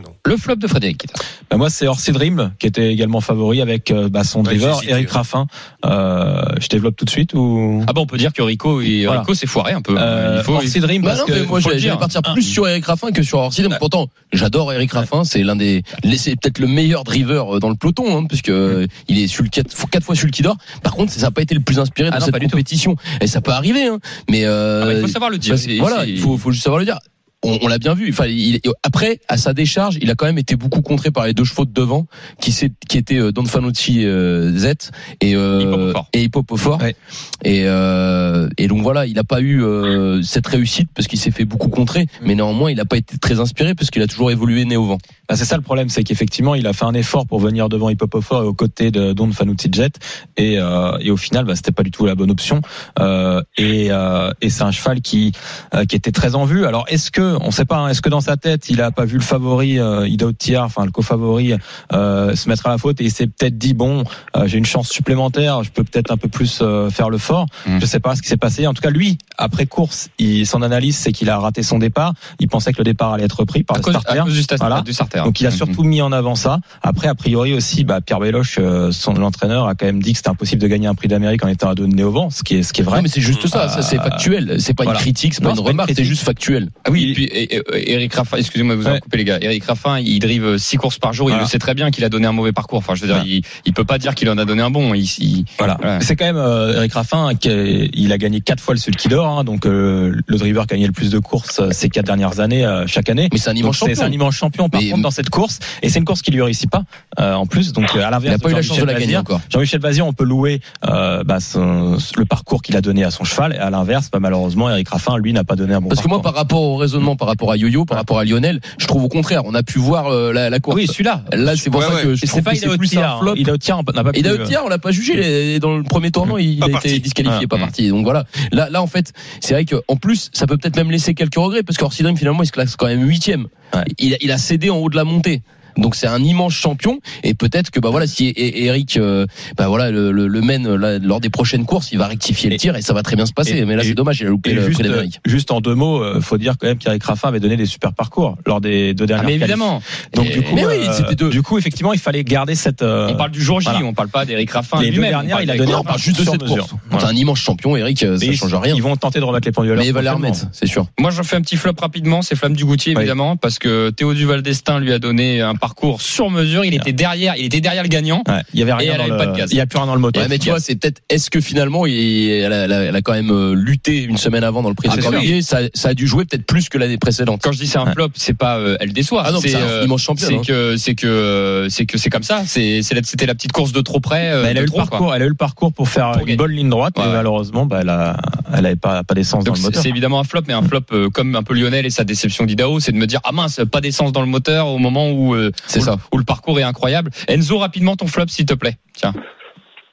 non. Le flop de Frédéric. Kita. Bah, moi, c'est Orsi Dream qui était également favori avec euh, bah, son Ouais, driver Eric. Raffin. Euh, je développe tout de suite ou? Ah bon, on peut dire que Rico, et Voilà. Rico s'est foiré un peu. euh, il faut, Orsi Dream Bah parce non, que mais moi le j'allais partir Ah. plus sur Eric Raffin que sur Orsi. Ouais. Pourtant, j'adore Eric Raffin, c'est l'un des, c'est peut-être le meilleur driver euh, dans le peloton, hein, puisque euh, il est sur le quatre, quatre fois sulky d'or. Par contre, ça n'a pas été le plus inspiré Ah dans non, pas cette du tout. compétition. Et ça peut arriver, hein. Mais euh, Ah bah, il faut savoir le dire. bah, voilà, il faut, faut juste savoir le dire. On, on l'a bien vu. Enfin, il, après, à sa décharge, il a quand même été beaucoup contré par les deux chevaux de devant, qui, s'est- qui étaient euh, Don Fanucci euh, Z et euh, Hippopofort. et Hippopofort. Ouais. Et, euh, et donc voilà, il n'a pas eu euh, cette réussite parce qu'il s'est fait beaucoup contrer, mais néanmoins, il n'a pas été très inspiré parce qu'il a toujours évolué né au vent. Bah, c'est ça le problème, c'est qu'effectivement, il a fait un effort pour venir devant Hippopofor et aux côtés de Don Fanucci Jet, et, euh, et au final, bah, c'était pas du tout la bonne option. Euh, et euh, et c'est un cheval qui euh, qui était très en vue. Alors, est-ce que, on sait pas, hein, est-ce que dans sa tête, il a pas vu le favori euh, Ida Otiar, enfin le co-favori, euh, se mettre à la faute et il s'est peut-être dit bon, euh, j'ai une chance supplémentaire, je peux peut-être un peu plus euh, faire le fort. Mm. Je sais pas ce qui s'est passé. En tout cas, lui, après course, il, son analyse, c'est qu'il a raté son départ. Il pensait que le départ allait être repris par à le cause, starter. cause du, sta- Voilà. du starter. Donc il a Mhm. surtout mis en avant ça. Après, a priori aussi, bah, Pierre Beloche, euh, son l'entraîneur, a quand même dit que c'était impossible de gagner un prix d'Amérique en étant à deux de Néovent, ce qui est ce qui est vrai. Non, mais c'est juste ça, ça c'est Euh, factuel. C'est pas voilà. une critique, c'est pas Non, une c'est pas une remarque, c'est juste factuel. Ah oui, et puis et- Eric Raffin, excusez-moi de vous avoir Ouais. coupé les gars. Eric Raffin, il drive six courses par jour. Il le sait très bien qu'il a donné un mauvais parcours. Enfin, je veux dire, Voilà. il, il peut pas dire qu'il en a donné un bon. Il, il- Voilà. C'est quand même euh, Eric Raffin qui est- il a gagné quatre fois le Sulky d'or, hein, donc euh, le driver qui a gagné le plus de courses euh, ces quatre dernières années euh, chaque année. Mais c'est un Donc, immense c'est c'est champion. un immense champion par Mais- contre dans cette course et c'est une course qui lui réussit pas en plus donc à Il l'inverse n'a pas eu la chance de Jean-Michel la gagner encore. Jean-Michel Bazir on peut louer bah, son- le parcours qu'il a donné à son cheval et à l'inverse bah, malheureusement Eric Raffin lui n'a pas donné un bon Parce que parcours. moi, par rapport au raisonnement par rapport à Yo-Yo, par rapport à Lionel. Je trouve au contraire, on a pu voir euh, la, la course. Oui, celui-là. Là, c'est pour Ouais, ça ouais. que je Et trouve c'est pas que il c'est plus un flop. Il est au tir, on n'a pas. Et Daotia, on l'a pas jugé dans le premier tournant, il, Pas a parti. été disqualifié, Ouais. pas parti. Donc voilà. Là, là en fait, c'est vrai que en plus, ça peut peut-être même laisser quelques regrets parce qu'Orsidrim finalement, il se classe quand même huitième. Ouais. Il, a- il a cédé en haut de la montée. Donc c'est un immense champion et peut-être que bah voilà si et- Eric euh, bah voilà le, le, le mène là, lors des prochaines courses il va rectifier le Et- tir et ça va très bien se passer et- mais là c'est dommage il a loupé le juste, prix d'Amérique. juste en deux mots, euh, faut dire quand même qu'Eric Raffin avait donné des super parcours lors des deux Ah, dernières mais qualifs. évidemment. Donc Et- du coup, mais oui, euh, deux. du coup effectivement, il fallait garder cette. euh, on parle du jour J, voilà. on parle pas d'Eric Raffin Les deux lui-même. dernières, on parle il a donné- Non, on parle juste de cette mesure. course. Voilà. C'est un immense champion Eric euh, ça mais ils- change rien. Ils vont tenter de remettre les pendules Mais il va prochainement. remettre, c'est sûr. Moi, j'en fais un petit flop rapidement. C'est Flamme du Goutier, évidemment, parce que Théo Duval d'Estaing lui a donné un parcours sur mesure. Il était derrière, il était derrière le gagnant. Ouais, il y avait rien Et elle dans avait le, pas de gaz. il y a plus rien dans le moteur. Ouais, mais tu vois, c'est peut-être. Est-ce que finalement, il- elle a, elle quand même euh, lutté une semaine avant dans le prix Ah, de ça, ça a dû jouer peut-être plus que l'année précédente. Quand je dis c'est un flop, c'est pas euh, elle déçoit. Ah non, c'est c'est un immense champion, C'est hein. que c'est que euh, c'est que c'est comme ça. C'était la petite course de trop près. euh, Bah, elle a eu le quoi. parcours, elle a eu le parcours pour faire Pour une gagner. bonne ligne droite, Ouais. mais malheureusement, bah, elle a, elle avait pas, pas d'essence dans le c'est moteur. c'est évidemment un flop, mais un flop euh, comme un peu Lionel et sa déception d'Idaho, c'est de me dire ah mince, pas d'essence dans le moteur au moment où euh, où, ça. où le parcours est incroyable. Enzo, rapidement ton flop s'il te plaît. Tiens.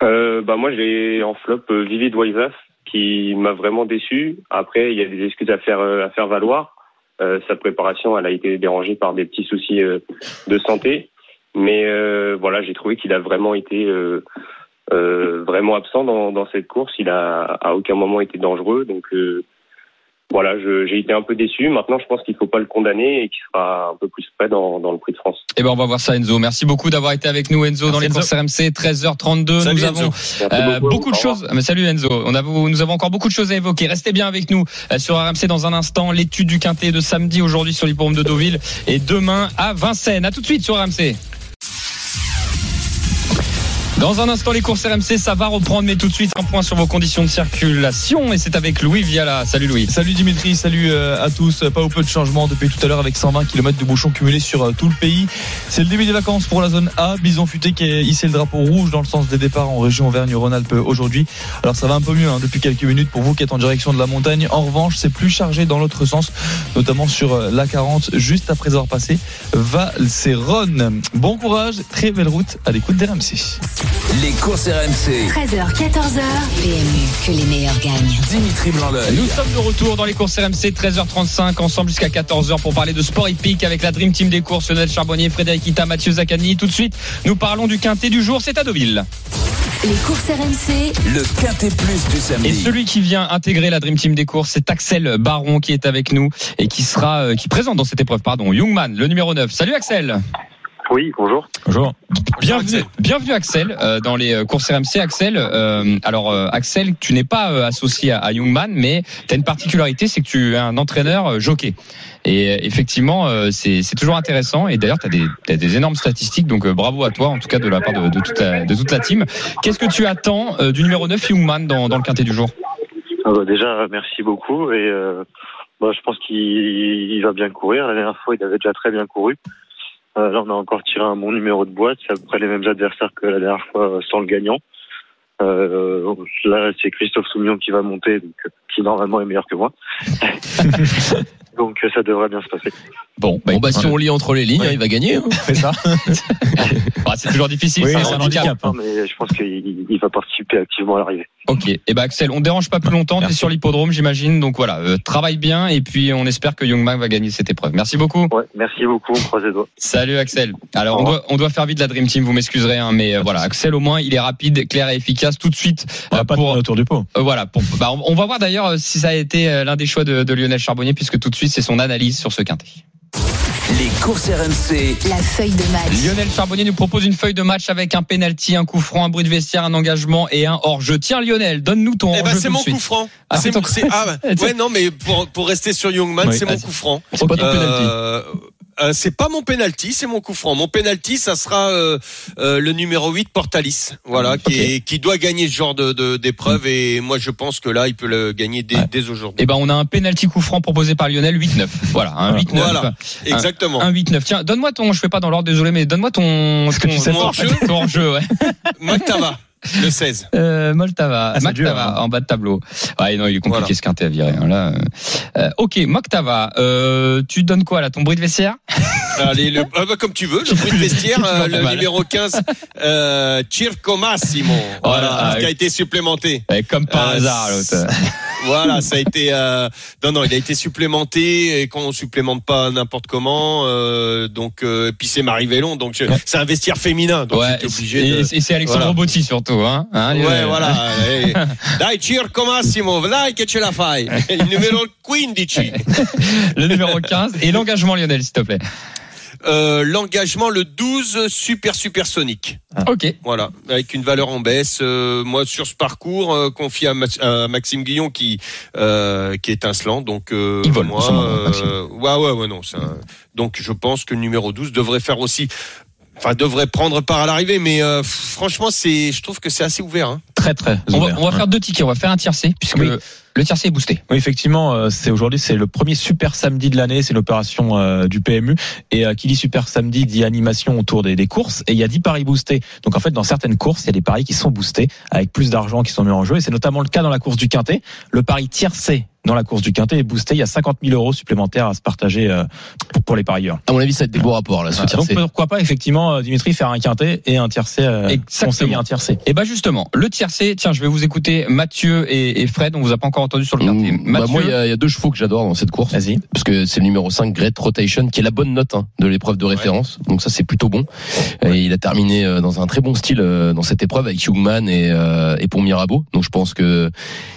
Euh, bah moi j'ai en flop euh, Vivid Waisaf qui m'a vraiment déçu. Après il y a des excuses à faire euh, à faire valoir. Euh, sa préparation elle a été dérangée par des petits soucis euh, de santé, mais euh, voilà j'ai trouvé qu'il a vraiment été euh, euh, vraiment absent dans, dans cette course. Il a à aucun moment été dangereux donc euh, voilà je- j'ai été un peu déçu. Maintenant je pense qu'il faut pas le condamner et qu'il sera un peu plus près dans, dans le Prix de France. Eh ben on va voir ça Enzo. Merci beaucoup d'avoir été avec nous Enzo dans les courses RMC 13h32. Salut, nous Enzo. avons Euh, beaucoup. beaucoup de choses. Mais salut Enzo. On a, nous avons encore beaucoup de choses à évoquer. Restez bien avec nous euh, sur RMC dans un instant. L'étude du quintet de samedi aujourd'hui sur l'hippodrome de Deauville et demain à Vincennes. À tout de suite sur RMC. Dans un instant, les courses RMC, ça va reprendre, mais tout de suite, un point sur vos conditions de circulation. Et c'est avec Louis Viala. Salut Louis. Salut Dimitri, salut euh, à tous. Pas ou peu de changements depuis tout à l'heure avec 120 km de bouchons cumulés sur euh, tout le pays. C'est le début des vacances pour la zone A. Bison Futé qui a hissé le drapeau rouge dans le sens des départs en région Auvergne-Rhône-Alpes aujourd'hui. Alors ça va un peu mieux hein, depuis quelques minutes pour vous qui êtes en direction de la montagne. En revanche, c'est plus chargé dans l'autre sens, notamment sur euh, l'A40 juste après avoir passé Val-Céronne. Bon courage, très belle route à l'écoute d'RMC. Les courses RMC. 13h, 14h. PMU, que les meilleurs gagnent. Dimitri Blanc-L'œil. Nous sommes de retour dans les courses RMC 13h35 ensemble jusqu'à 14h pour parler de sport hippique avec la Dream Team des courses Lionel Charbonnier, Frédéric Ita, Mathieu Zaccani. Tout de suite, nous parlons du quintet du jour, c'est à Deauville. Les courses RMC, Le quintet plus du samedi. Et celui qui vient intégrer la Dream Team des courses, c'est Axel Baron qui est avec nous et qui sera euh, qui présente dans cette épreuve pardon, Youngman, le numéro 9. Salut Axel. Oui bonjour. Bonjour. Bienvenue, bienvenue Axel euh, dans les euh, courses RMC. Axel, euh, alors euh, Axel, tu n'es pas associé à, à Youngman, mais tu as une particularité, c'est que tu es un entraîneur jockey. Et effectivement, c'est toujours intéressant. Et d'ailleurs, tu as des, t'as des énormes statistiques, donc bravo à toi, en tout cas de la part de, de toute, la, de toute la team. Qu'est-ce que tu attends du numéro 9 Youngman dans, dans le quintet du jour? Ah bah déjà, merci beaucoup. Et bah, je pense qu'il il va bien courir. La dernière fois, il avait déjà très bien couru. Euh, là, on a encore tiré un bon numéro de boîte. C'est à peu près les mêmes adversaires que la dernière fois euh, sans le gagnant. Euh, là, c'est Christophe Soumillon qui va monter, donc, euh, qui normalement est meilleur que moi. *laughs* donc euh, ça devrait bien se passer. Bon, Bon bah si on lit entre les lignes, hein, il va gagner. hein. C'est ça. *laughs* bah, c'est toujours difficile. Oui, c'est un handicap. handicap. Non, mais je pense qu'il il va participer activement à l'arrivée. Ok. Et ben Axel, on ne dérange pas plus longtemps. Tu es Merci. sur l'hippodrome, j'imagine. Donc voilà, euh, travaille bien et puis on espère que Youngman va gagner cette épreuve. Merci beaucoup. Ouais, merci beaucoup. On croise les doigts. Salut Axel. Alors on doit, on doit faire vite la Dream Team, vous m'excuserez, hein, mais euh, voilà, Axel au moins il est rapide, clair et efficace tout de suite. On euh, va pas pour, autour du pot. euh, voilà, pour, bah, on, on va voir d'ailleurs si ça a été l'un des choix de, de Lionel Charbonnier, puisque tout de suite c'est son analyse sur ce quintet. Les courses RMC. la feuille de match. Lionel Charbonnier nous propose une feuille de match avec un penalty, un coup franc, un bruit de vestiaire, un engagement et un hors-jeu. Tiens Lionel, donne-nous ton Eh ben, c'est mon suite. coup franc. Ah, c'est ton- ah, *laughs* ouais, non, mais pour, pour rester sur Youngman, Oui, c'est mon coup franc. C'est pas ton penalty. Euh, c'est pas mon penalty, c'est mon coup franc. Mon penalty, ça sera euh, euh, le numéro 8 Portalis, voilà, qui, Ok. est, qui doit gagner ce genre de d'épreuve et moi je pense que là il peut le gagner dès, Ouais. dès aujourd'hui. Eh ben on a un penalty coup franc proposé par Lionel 8-9. Voilà, un 8-9. Voilà. Exactement. Un 8-9. Tiens, donne-moi ton, je fais pas dans l'ordre, désolé, mais donne-moi ton, ton, ton pas. hors-jeu, *laughs* ton hors-jeu, ouais. Mactava. Le 16. Euh, Moltava, Ah, Mactava hein. en bas de tableau. Ouais, non, il est compliqué Voilà. ce quintet à virer. hein, là. Euh, ok, Moctava, euh, tu donnes quoi là Ton bruit de vestiaire? Allez, le, ah bah, comme tu veux, le *laughs* bruit de vestiaire, *laughs* euh, le Mal. numéro 15, euh, Circo Massimo. Voilà, Voilà, ah, qui a été supplémenté. Eh, Comme par Euh, hasard, l'autre. *laughs* Voilà, ça a été euh, non non, il a été supplémenté et quand on supplémente pas n'importe comment, euh, donc euh, et puis c'est Marie Vélon, donc je- c'est un vestiaire féminin, donc Ouais, obligé et, de. et c'est Alexandre Voilà. Botti surtout, hein, hein, Ouais, voilà. *laughs* Dai Circo Massimo, dai che ce la fai. Il numéro 15. *laughs* Le numéro 15 et l'engagement Lionel, s'il te plaît. Euh, l'engagement le 12 super supersonique. Ok. Voilà, avec une valeur en baisse. Euh, moi, sur ce parcours, euh, confié à, Ma- à Maxime Guillon qui euh, qui est étincelant. Donc, euh, Il vole, moi, euh, Maxime. ouais, ouais, ouais, non. c'est un- Donc, je pense que le numéro 12 devrait faire aussi. Enfin, devrait prendre part à l'arrivée, mais euh, franchement, c'est, je trouve que c'est assez ouvert. Hein. Très très. On va, ouvert. on va faire deux tickets, on va faire un tiercé, puisque Oui. le tiercé est boosté. Oui, effectivement, euh, c'est aujourd'hui c'est le premier super samedi de l'année, c'est l'opération euh, du PMU et euh, qui dit super samedi dit animation autour des, des courses et il y a 10 paris boostés. Donc en fait dans certaines courses, il y a des paris qui sont boostés avec plus d'argent qui sont mis en jeu et c'est notamment le cas dans la course du quintet. Le pari tiercé dans la course du quintet est boosté, il y a 50 000 euros supplémentaires à se partager pour, les parieurs. À mon avis, ça va être des beaux rapports là. Ce Voilà. Donc pourquoi pas effectivement Dimitri faire un quintet et un tiercé Exactement. conseiller un tiercé. Et bah justement, le tiercé, tiens, je vais vous écouter Mathieu et, et Fred, on vous a pas encore entendu sur le quintet. Mmh, bah, Mathieu, moi, il y, a- il y a deux chevaux que j'adore dans cette course. Vas-y. Parce que c'est le numéro 5, Great Rotation, qui est la bonne note hein, de l'épreuve de référence. Donc ça, c'est plutôt bon. Et il a terminé euh, dans un très bon style euh, dans cette épreuve avec Hugman et, euh, et pour Mirabeau. Donc je pense que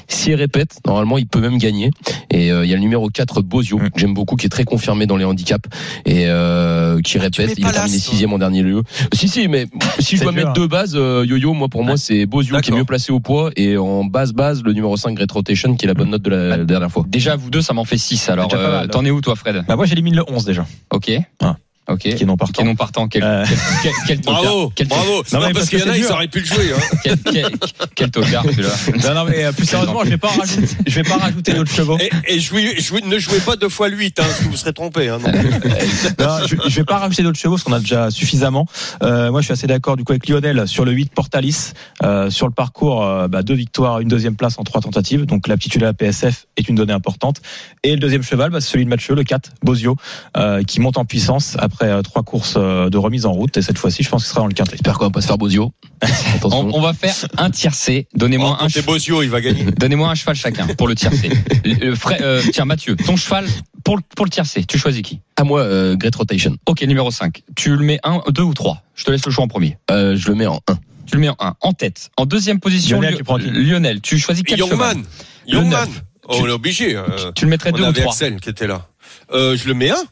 s'il répète, normalement, il peut même gagner. Et euh, il y a le numéro 4, Bozio, Mm. que j'aime beaucoup, qui est très confirmé dans les handicaps et euh, qui répète. Il a terminé sixième en dernier lieu. Si, si, mais *laughs* si je dois dur, mettre hein. deux bases, euh, Yo-Yo, moi, pour moi, c'est Bozio qui est D'accord. Mieux placé au poids et en base base, le numéro 5, Great Rotation, qui est la bonne note de la, la dernière fois. déjà vous deux, ça m'en fait 6. Alors, euh, mal, t'en es où toi, Fred? Bah moi j'élimine le 11 déjà, Ok. Ah. Ok. qui est non partant. Qui est non partant. Quel, Euh, quel, quel, quel tocard. Bravo, Quel, bravo. Non, Non, mais parce parce qu'il y en a, ils auraient pu le jouer. Hein. quel, quel, quel tocard celui-là. Non, non, mais euh, plus sérieusement, je vais pas rajouter, je vais pas rajouter d'autres chevaux. Et, et jouez- jouez- ne jouez pas deux fois le 8, hein, parce que vous serez trompé. Hein, non. *laughs* Non, je, je vais pas rajouter d'autres chevaux parce qu'on a déjà suffisamment. Euh, moi, je suis assez d'accord du coup avec Lionel sur le 8 Portalis. Euh, sur le parcours, euh, bah, deux victoires, une deuxième place en trois tentatives. Donc l'aptitude à la PSF est une donnée importante. Et le deuxième cheval, bah, c'est celui de Mathieu, le 4, Bozio, euh, qui monte en puissance après euh, trois courses euh, de remise en route. Et cette fois-ci, je pense qu'il sera dans le quintet. J'espère qu'on va pas se faire Bozio. *laughs* On, on va faire un tiercé. Donnez-moi Oh, un c'est cheval. Bozio, il va gagner. *laughs* Donnez-moi un cheval chacun pour le tiercé. *laughs* Euh, euh, tiens, Mathieu, ton cheval pour, le- pour le tiercé, tu choisis qui? À moi, euh, Great Rotation. Ok, numéro 5. Tu le mets 1, 2 ou 3 Je te laisse le choix en premier. Euh, je le mets en 1. Tu le mets en 1. En tête. En deuxième position, Lionel, Lio- tu prends qui? Lionel, tu choisis quel cheval? Youngman. Le Youngman. neuf. Oh, on est obligé. euh, Tu le mettrais on 2 ou avait 3 Axel qui était là. Euh, je le mets un.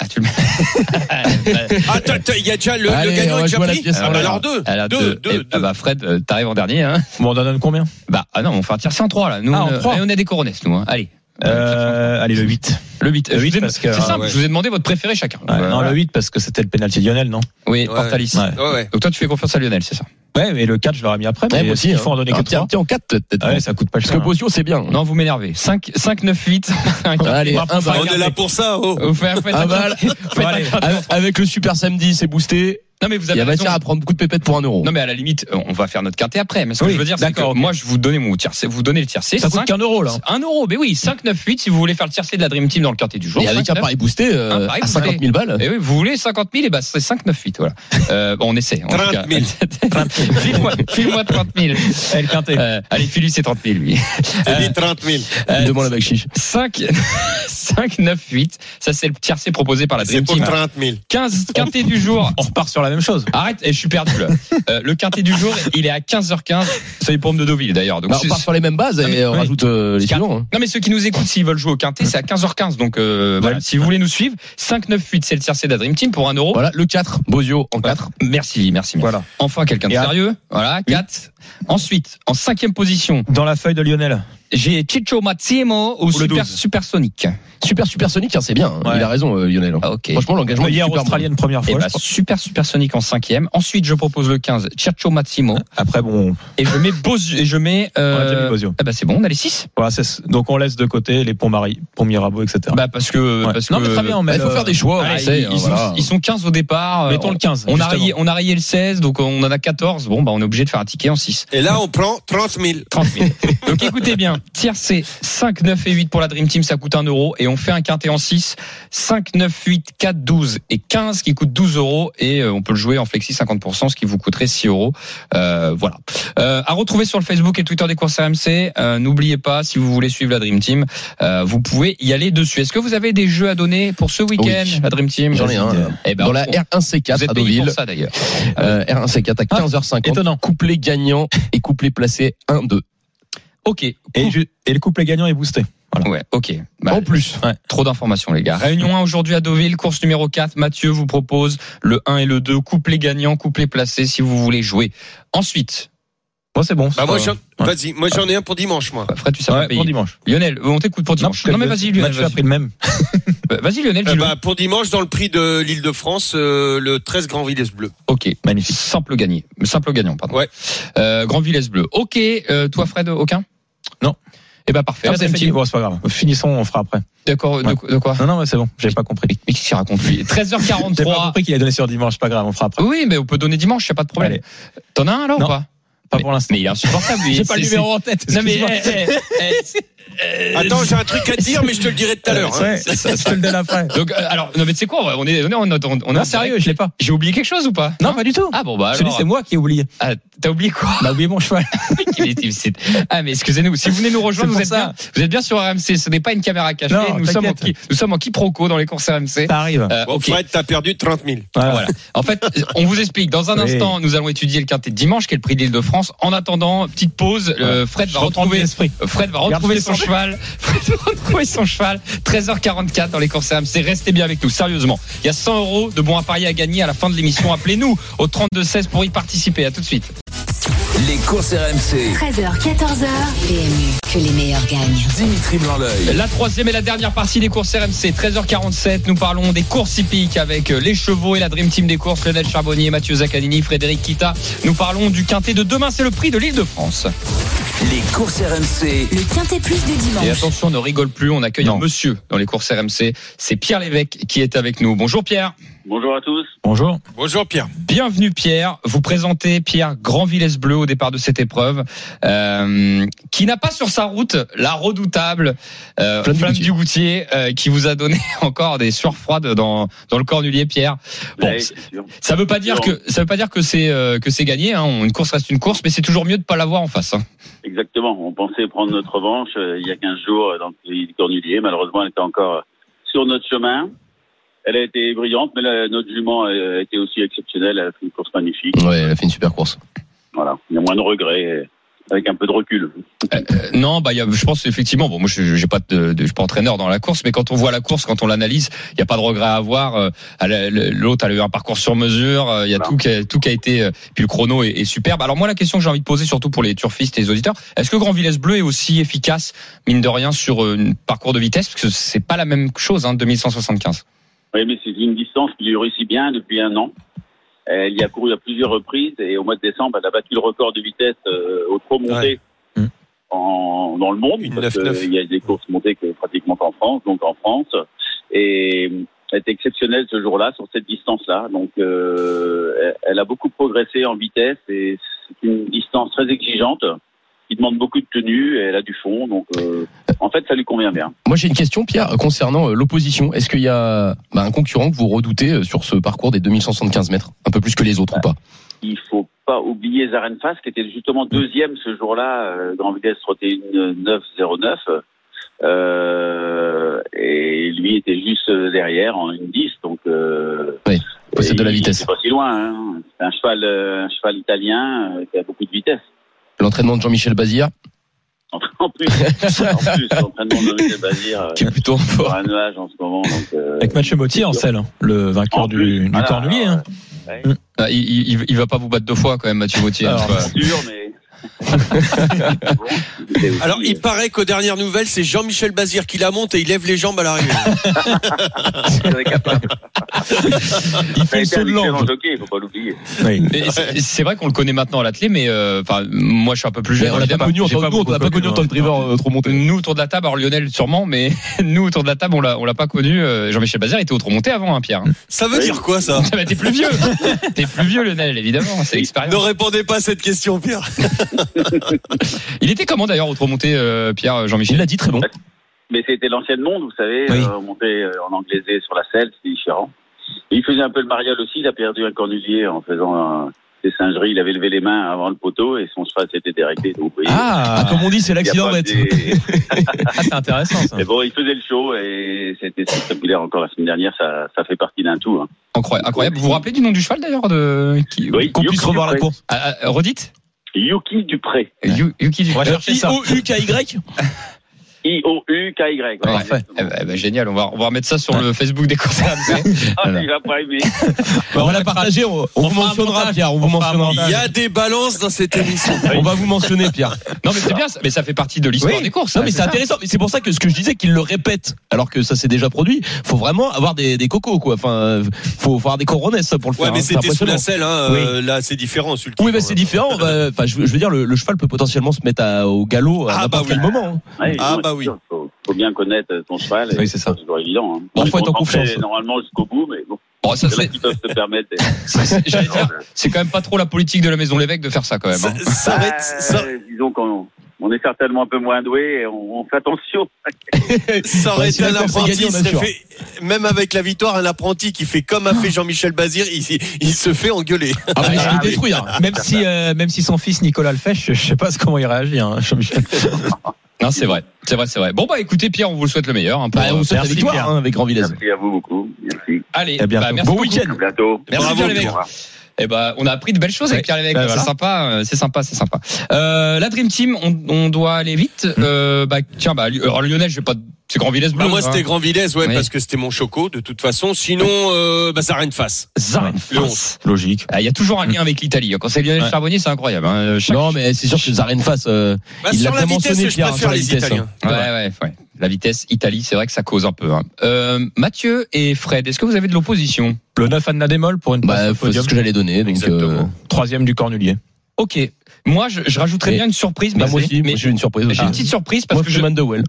Ah, tu le mets. *laughs* Attends, attends, il y a déjà le, Allez, le gagnant on est déjà pris. pièce, Ah, bah alors. alors deux. Elle a deux, deux. deux, Eh, deux. ah bah Fred, euh, t'arrives en dernier. Hein. Bon, on en donne combien? Bah, ah non, on fait un tiercé en 3 là. Nous, Ah, en on, trois. on est des coronets, nous. Hein. Allez. Euh, Allez, le 8. Le 8. Le Je vous huit, ai- parce que- C'est simple, ouais. je vous ai demandé votre préféré chacun. Ouais, Euh, non, le 8 parce que c'était le pénalty de Lionel, non? Oui, Ouais. Portalis. Ouais. Ouais, ouais. Donc toi, tu fais confiance à Lionel, c'est ça? Ouais, mais le 4, je l'aurais mis après. Ouais, Mais moi aussi. il hein. faut en donner que Ah, tiens, 3. tiens, en 4 peut-être. Ouais, ça coûte pas Parce cher. que Bozio, c'est bien. Non, vous m'énervez. 5, 5, 9, 8. Allez. On est là pour ça. Oh. Vous faites, Avec le super samedi, c'est boosté. Non, mais vous Il y avez a raison. matière à prendre beaucoup de pépettes pour un euro. Non, mais à la limite, on va faire notre quintet après. Mais ce que Oui, je veux dire, c'est que moi, je vous donnais mon tiercé. Vous donnez le tiercé. Ça coûte 5, qu'un euro, là. 1 euro. Mais oui, 5, 9, 8 si vous voulez faire le tiercé de la Dream Team dans le quintet du jour. Et avec 5, un 9. pari boosté euh, Un pari à boosté. 50 000 balles. Et oui, vous voulez 50 000, et bah c'est 5, 9, 8, voilà. Euh, bon, on essaie. En tout 30 cas. 000. *laughs* File-moi file-moi 30 000. Eh, le quintet. Euh, allez, file-lui ses 30 000, lui. J'ai dit 30 000. Euh, Demande la backchiche. 5, 5, 9, 8. Ça, c'est le tiercé proposé par la Dream pour Team. 30 000. 15 quintet du jour. On repart sur la même chose. Arrête, et je suis perdu là. Euh, le quintet du jour, il est à 15h15. C'est les pommes de Deauville d'ailleurs. Donc Bah, on c'est- part sur les mêmes bases Non, mais- et on oui. rajoute euh, les suivants. hein. Non mais ceux qui nous écoutent s'ils veulent jouer au quintet c'est à 15h15 donc euh, voilà si vous voulez nous suivre 5 9 8 c'est le tiercé de la Dream Team pour 1 euro Voilà, le 4, Bozio en 4. merci merci Voilà. enfin quelqu'un de Et sérieux voilà 4 ensuite en cinquième position Dans la feuille de Lionel. J'ai Chicho Matsimo ou, le Super 12. Supersonic. Super supersonique, hein, c'est bien. hein. Ouais. Il a raison, euh, Lionel. Ah, ok. Franchement, l'engagement est Hier australienne première Eh fois. ben, je crois. super Supersonic en cinquième. Ensuite, je propose le 15, Chicho Matsimo. Après bon, Et je mets Bozio, et je mets, on a déjà mis euh, Bozio. ah bah c'est bon, on a les 6. Voilà, donc on laisse de côté les ponts Marie, ponts Mirabeau, etc. Bah, parce que, Ouais. parce non mais très bien, on Bah, met il faut faire des choix. Ah, on sait, ils, hein, ils sont, voilà. ils sont 15 au départ. Mettons on, le 15. on a, rayé, on a rayé le 16, donc on en a 14. Bon, bah, on est obligé de faire un ticket en 6. Et là, on prend 30 000. 30 000. Donc écoutez bien, tiers c'est 5, 9 et 8 pour la Dream Team, ça coûte 1 euro. Et on fait un quintet en 6, 5, 9, 8, 4, 12 et 15 qui coûte 12 euros. Et euh, on peut le jouer en flexi 50%, ce qui vous coûterait 6 euros. Euh, voilà. Euh, à retrouver sur le Facebook et Twitter des courses RMC. Euh, N'oubliez pas, si vous voulez suivre la Dream Team, euh, vous pouvez y aller dessus. Est-ce que vous avez des jeux à donner pour ce week-end, Oui. la Dream Team? J'en ai un. Eh ben, Dans la on- R1C4 vous êtes à Deauville. ça d'ailleurs. Euh, R1C4 à 15h50. étonnant. Couplet gagnant et couplet placé 1-2. Ok. Et, et le couple gagnant est boosté. Voilà. Ouais, ok. Bah, En plus. Ouais. Trop d'informations, les gars. *laughs* Réunion 1 aujourd'hui à Deauville, course numéro 4. Mathieu vous propose le 1 et le 2, couplet gagnant, couplet placé, si vous voulez jouer. Ensuite, Moi c'est bon. Bah, moi, j'en- ouais. vas-y, moi, j'en ai un pour dimanche, moi. Fred, tu sais pas Ouais, pour dimanche. Lionel, on t'écoute pour dimanche. Non, mais vas-y, Lionel. Mathieu a Vas-y, pris le même. Euh, *laughs* vas-y, Lionel, Euh, dis-le. bah, pour dimanche, dans le prix de l'île de France, euh, le 13 Grand Villes Bleu. Ok, Magnifique. Simple gagné. Simple gagnant, pardon. Ouais. Euh, Grand Villesse Bleu. Ok, euh, toi, Fred, aucun? Eh ben, parfait. Ah, c'est fini. Bon, c'est pas grave. Finissons, on fera après. D'accord, de, Ouais. de quoi Non, non, mais c'est bon. J'avais pas compris. Mais qu'est-ce qu'il raconte, lui? *laughs* J'ai pas 13h43. compris qu'il a donné sur dimanche. C'est pas grave, on fera après. Oui, mais on peut donner dimanche, y a pas de problème. T'en as un, là, ou Non. pas Pas Mais- pour l'instant. Mais il est insupportable. *laughs* J'ai pas le numéro en tête. Non mais Attends, j'ai un truc à te dire, mais je te le dirai tout à l'heure. hein. Ouais, je te le donne après. donc euh, alors non mais tu sais quoi on est on est on est, on est Non, en sérieux, je l'ai pas. J'ai oublié quelque chose ou pas? Non, pas du tout. Ah bon bah alors c'est moi qui ai oublié. ah, t'as oublié quoi? A oublié mon cheval. *laughs* Ah mais excusez-nous si vous venez nous rejoindre vous êtes ça. bien vous êtes bien sur RMC ce n'est pas une caméra cachée Non, nous sommes en nous sommes en quiproquo dans les courses RMC. Ça arrive. Euh, Bon. Fred, t'as perdu 30 000. Voilà. Voilà. En fait, on vous explique. Dans un Oui. instant, nous allons étudier le quintet de dimanche, qui est le prix de l'Île-de-France. En attendant, petite pause. euh, Fred va retrouver l'esprit. Fred va retrouver je son cheval. Son cheval. 13h44 dans les courses RMC. Restez bien avec nous, sérieusement. Il y a 100 euros de bons à parier à gagner à la fin de l'émission. Appelez-nous au 32-16 pour y participer. À tout de suite. Les courses RMC. 13h, 14h. PMU, que les meilleurs gagnent. Dimitri Blanc-L'œil. La troisième et la dernière partie des courses RMC, 13h47. Nous parlons des courses hippiques avec les chevaux et la Dream Team des courses, Lionel Charbonnier, Mathieu Zaccanini, Frédéric Kita. Nous parlons du quintet de demain, c'est le prix de l'Île-de-France. Les courses RMC. Le quintet plus du Et dimanche. attention, ne rigole plus, on accueille Non. un monsieur dans les courses RMC. C'est Pierre Lévesque qui est avec nous. Bonjour Pierre. Bonjour à tous. Bonjour. Bonjour Pierre. Bienvenue Pierre. Vous présentez Pierre Grand Villesse Bleu au départ de cette épreuve, euh, qui n'a pas sur sa route la redoutable euh, Flamme du Flamme Goutier. du Goutier, euh, qui vous a donné *laughs* encore des sueurs froides dans dans le cornulier Pierre. Bon, Ouais, ça veut pas dire que ça veut pas dire que c'est euh, que c'est gagné. Hein. Une course reste une course, mais c'est toujours mieux de pas l'avoir en face. Hein. Exactement. On pensait prendre notre revanche euh, il y a 15 jours euh, dans le pays du Cornulier. Malheureusement, elle était encore sur notre chemin. Elle a été brillante, mais la- notre jument a été aussi exceptionnelle. Elle a fait une course magnifique. Ouais, elle a fait une super course. Voilà. Il y a moins de regrets, euh, avec un peu de recul. Euh, non, bah, y a, je pense effectivement. Bon, moi, je j'ai pas de, de- je suis pas entraîneur dans la course, mais quand on voit la course, quand on l'analyse, il y a pas de regret à avoir. Euh, L'autre, elle a eu un parcours sur mesure. euh, Il y a Voilà. tout qui a, tout qui a été. euh, Puis le chrono est, est superbe. Alors moi, la question que j'ai envie de poser, surtout pour les turfistes et les auditeurs, est-ce que Grand Villesse Bleu est aussi efficace, mine de rien, sur euh, un parcours de vitesse, parce que c'est pas la même chose, hein, 2175. Oui, mais c'est une distance qui lui réussit bien depuis un an. Elle y a couru à plusieurs reprises et au mois de décembre, elle a battu le record de vitesse euh, au trop monté Mmh. en, dans le monde. Une parce 9-9. que Il y a des courses montées que pratiquement qu'en France, donc en France. Et elle est exceptionnelle ce jour-là sur cette distance-là. Donc euh, elle a beaucoup progressé en vitesse et c'est une distance très exigeante qui demande beaucoup de tenue et elle a du fond. Donc euh, en fait, ça lui convient bien. Moi, j'ai une question, Pierre, concernant euh, l'opposition. Est-ce qu'il y a bah, un concurrent que vous redoutez euh, sur ce parcours des 2175 mètres Un peu plus que les autres ou pas? Il faut pas oublier Zarenfas qui était justement deuxième ce jour-là, Grand Vitesse trottait une 9-09. Euh, et lui était juste derrière en une 10, donc euh, Oui, possède de la vitesse. C'est pas si loin. Hein. C'est un cheval, un cheval italien qui a beaucoup de vitesse. L'entraînement de Jean-Michel Bazir, En plus, en plus, *laughs* l'entraînement de Michel Bazir euh, qui est plutôt forme. un nuage en ce moment. Donc, euh, Avec Mathieu Mottier en selle, le vainqueur en plus, du, du voilà, Cornulier. hein. ouais, Ah, il, il, il va pas vous battre deux fois quand même, Mathieu Gauthier. hein, Alors, quoi. c'est sûr, mais *laughs* Alors, il paraît qu'aux dernières nouvelles, c'est Jean-Michel Bazir qui la monte et il lève les jambes à l'arrivée. *laughs* Il fait le saut de pas l'oublier. Et c'est- vrai qu'on le connaît maintenant à l'athlé, mais euh, enfin, moi je suis un peu plus Mais jeune. on l'a pas connu en tant que nous, on l'a pas connu en tant que driver euh, trop monté. Nous autour de la table, alors Lionel sûrement, mais *laughs* nous autour de la table, on l'a, on l'a pas connu. Euh, Jean-Michel Bazir était au trop monté avant, hein, Pierre. Ça veut dire quoi, ça? Bah, T'es plus vieux. T'es plus vieux, Lionel, évidemment. C'est Ne l'expérience. répondez pas à cette question, Pierre. *laughs* Il était comment d'ailleurs au trop monté, euh, Pierre Il Jean-Michel? L'a dit très bon. Mais c'était l'ancienne monde, vous savez, Oui. euh, on montait euh, en anglaisé sur la selle, c'était différent. Et il faisait un peu le mariole aussi, il a perdu un cornulier en faisant un- des singeries, il avait levé les mains avant le poteau et son cheval s'était déréglé. Donc, voyez, Ah, comme on dit, c'est l'accident bête. des- *laughs* Ah, c'est intéressant ça. Mais bon, il faisait le show et c'était spectaculaire encore la semaine dernière, ça, ça fait partie d'un tout. Hein. Incroyable. Vous vous rappelez du nom du cheval d'ailleurs de... Oui, Qu'on puisse revoir la course? Ah, ah, Redites Yuki Dupré. Yu- Yuki du... On va chercher ça. I-O-U-K-Y *laughs* I-O-U-K-Y. Ouais. Eh ben, eh ben, génial, on va, on va remettre ça sur le Facebook des courses RMC. *laughs* Ah, il va pas aimer. Bah, On l'a partagé, on, on vous mentionnera. Pierre. On vous On fera un mentionnera. Il y a des balances dans cette émission. *laughs* On va vous mentionner, Pierre. Non mais c'est bien, ça- mais ça fait partie de l'histoire Oui. des courses. Non, hein, mais c'est intéressant. Mais c'est pour ça que ce que je disais, qu'il le répète, alors que ça s'est déjà produit. Faut vraiment avoir des, des cocos, quoi. Enfin, faut, avoir des coronesses pour le Ouais, faire. mais hein. C'était sous la selle, hein. euh, Là, c'est différent. sur le Oui, mais c'est ouais. différent. Bah, Enfin, je, veux- dire, le, cheval peut potentiellement se mettre au galop à Ah, n'importe bah quel moment. hein. Ouais, Ah, non, bah oui. sûr, Faut, faut bien connaître ton cheval. Oui, c'est ça. C'est toujours évident. Hein. Bon, faut être en confiance. Normalement jusqu'au bout, mais bon. Bon, ça, C'est là *laughs* c'est, quand même pas trop la politique de la maison l'évêque de faire ça quand même. Ça, hein. ça va être- ça- Euh, disons qu'on on est certainement un peu moins doué et on, on fait attention. *laughs* Ça aurait Ouais, été si un apprenti, serait fait, même avec la victoire, un apprenti qui fait comme a fait Jean-Michel Bazir, il, il se fait engueuler. Ah, bah, il détruire. Même si, euh, même si son fils Nicolas le fait, je, je sais pas comment il réagit, hein, Jean-Michel. *laughs* Non, c'est vrai, c'est vrai, c'est vrai. Bon bah écoutez Pierre, on vous le souhaite le meilleur. hein, pour- Bah, on souhaite la victoire hein, avec Grand Villez. Merci à vous beaucoup. Merci. Allez, À bientôt. bah, merci Bon week-end. À bientôt. Merci Bravo, Pierre Lévesque. Eh ben, on a appris de belles choses avec. Pierre Lévesque. Ouais, c'est voilà. sympa, euh, c'est sympa, c'est sympa. Euh, la Dream Team, on, on doit aller vite. Euh, bah tiens, bah alors Lionel, je vais pas, c'est Grand Villesse Bleu. Bah, moi, hein. c'était Grand Villez, ouais, Oui. parce que c'était mon choco, de toute façon. Sinon, euh, bah, ça a une face. Zaren Le Fas. Logique. Ah, Il y a toujours un lien avec l'Italie. Quand c'est Lionel Ouais. Charbonnier, c'est incroyable. hein. Chaque- Non, mais c'est sûr que Zaren face, euh, Bah, Il l'a mentionné, je Pierre, préfère la les vitesse, Italiens. Ouais, ouais, ouais. La vitesse Italie, c'est vrai que ça cause un peu. hein. Euh, Mathieu et Fred, est-ce que vous avez de l'opposition? Le 9 Anna Démol pour une place bah, c'est ce que j'allais donner. Donc, euh, Troisième du Cornulier. Ok. Moi, je, je rajouterais Et- bien une surprise. bah, mais moi aussi, mais j'ai une surprise. j'ai une petite surprise parce Moi, que je. Freeman de Well.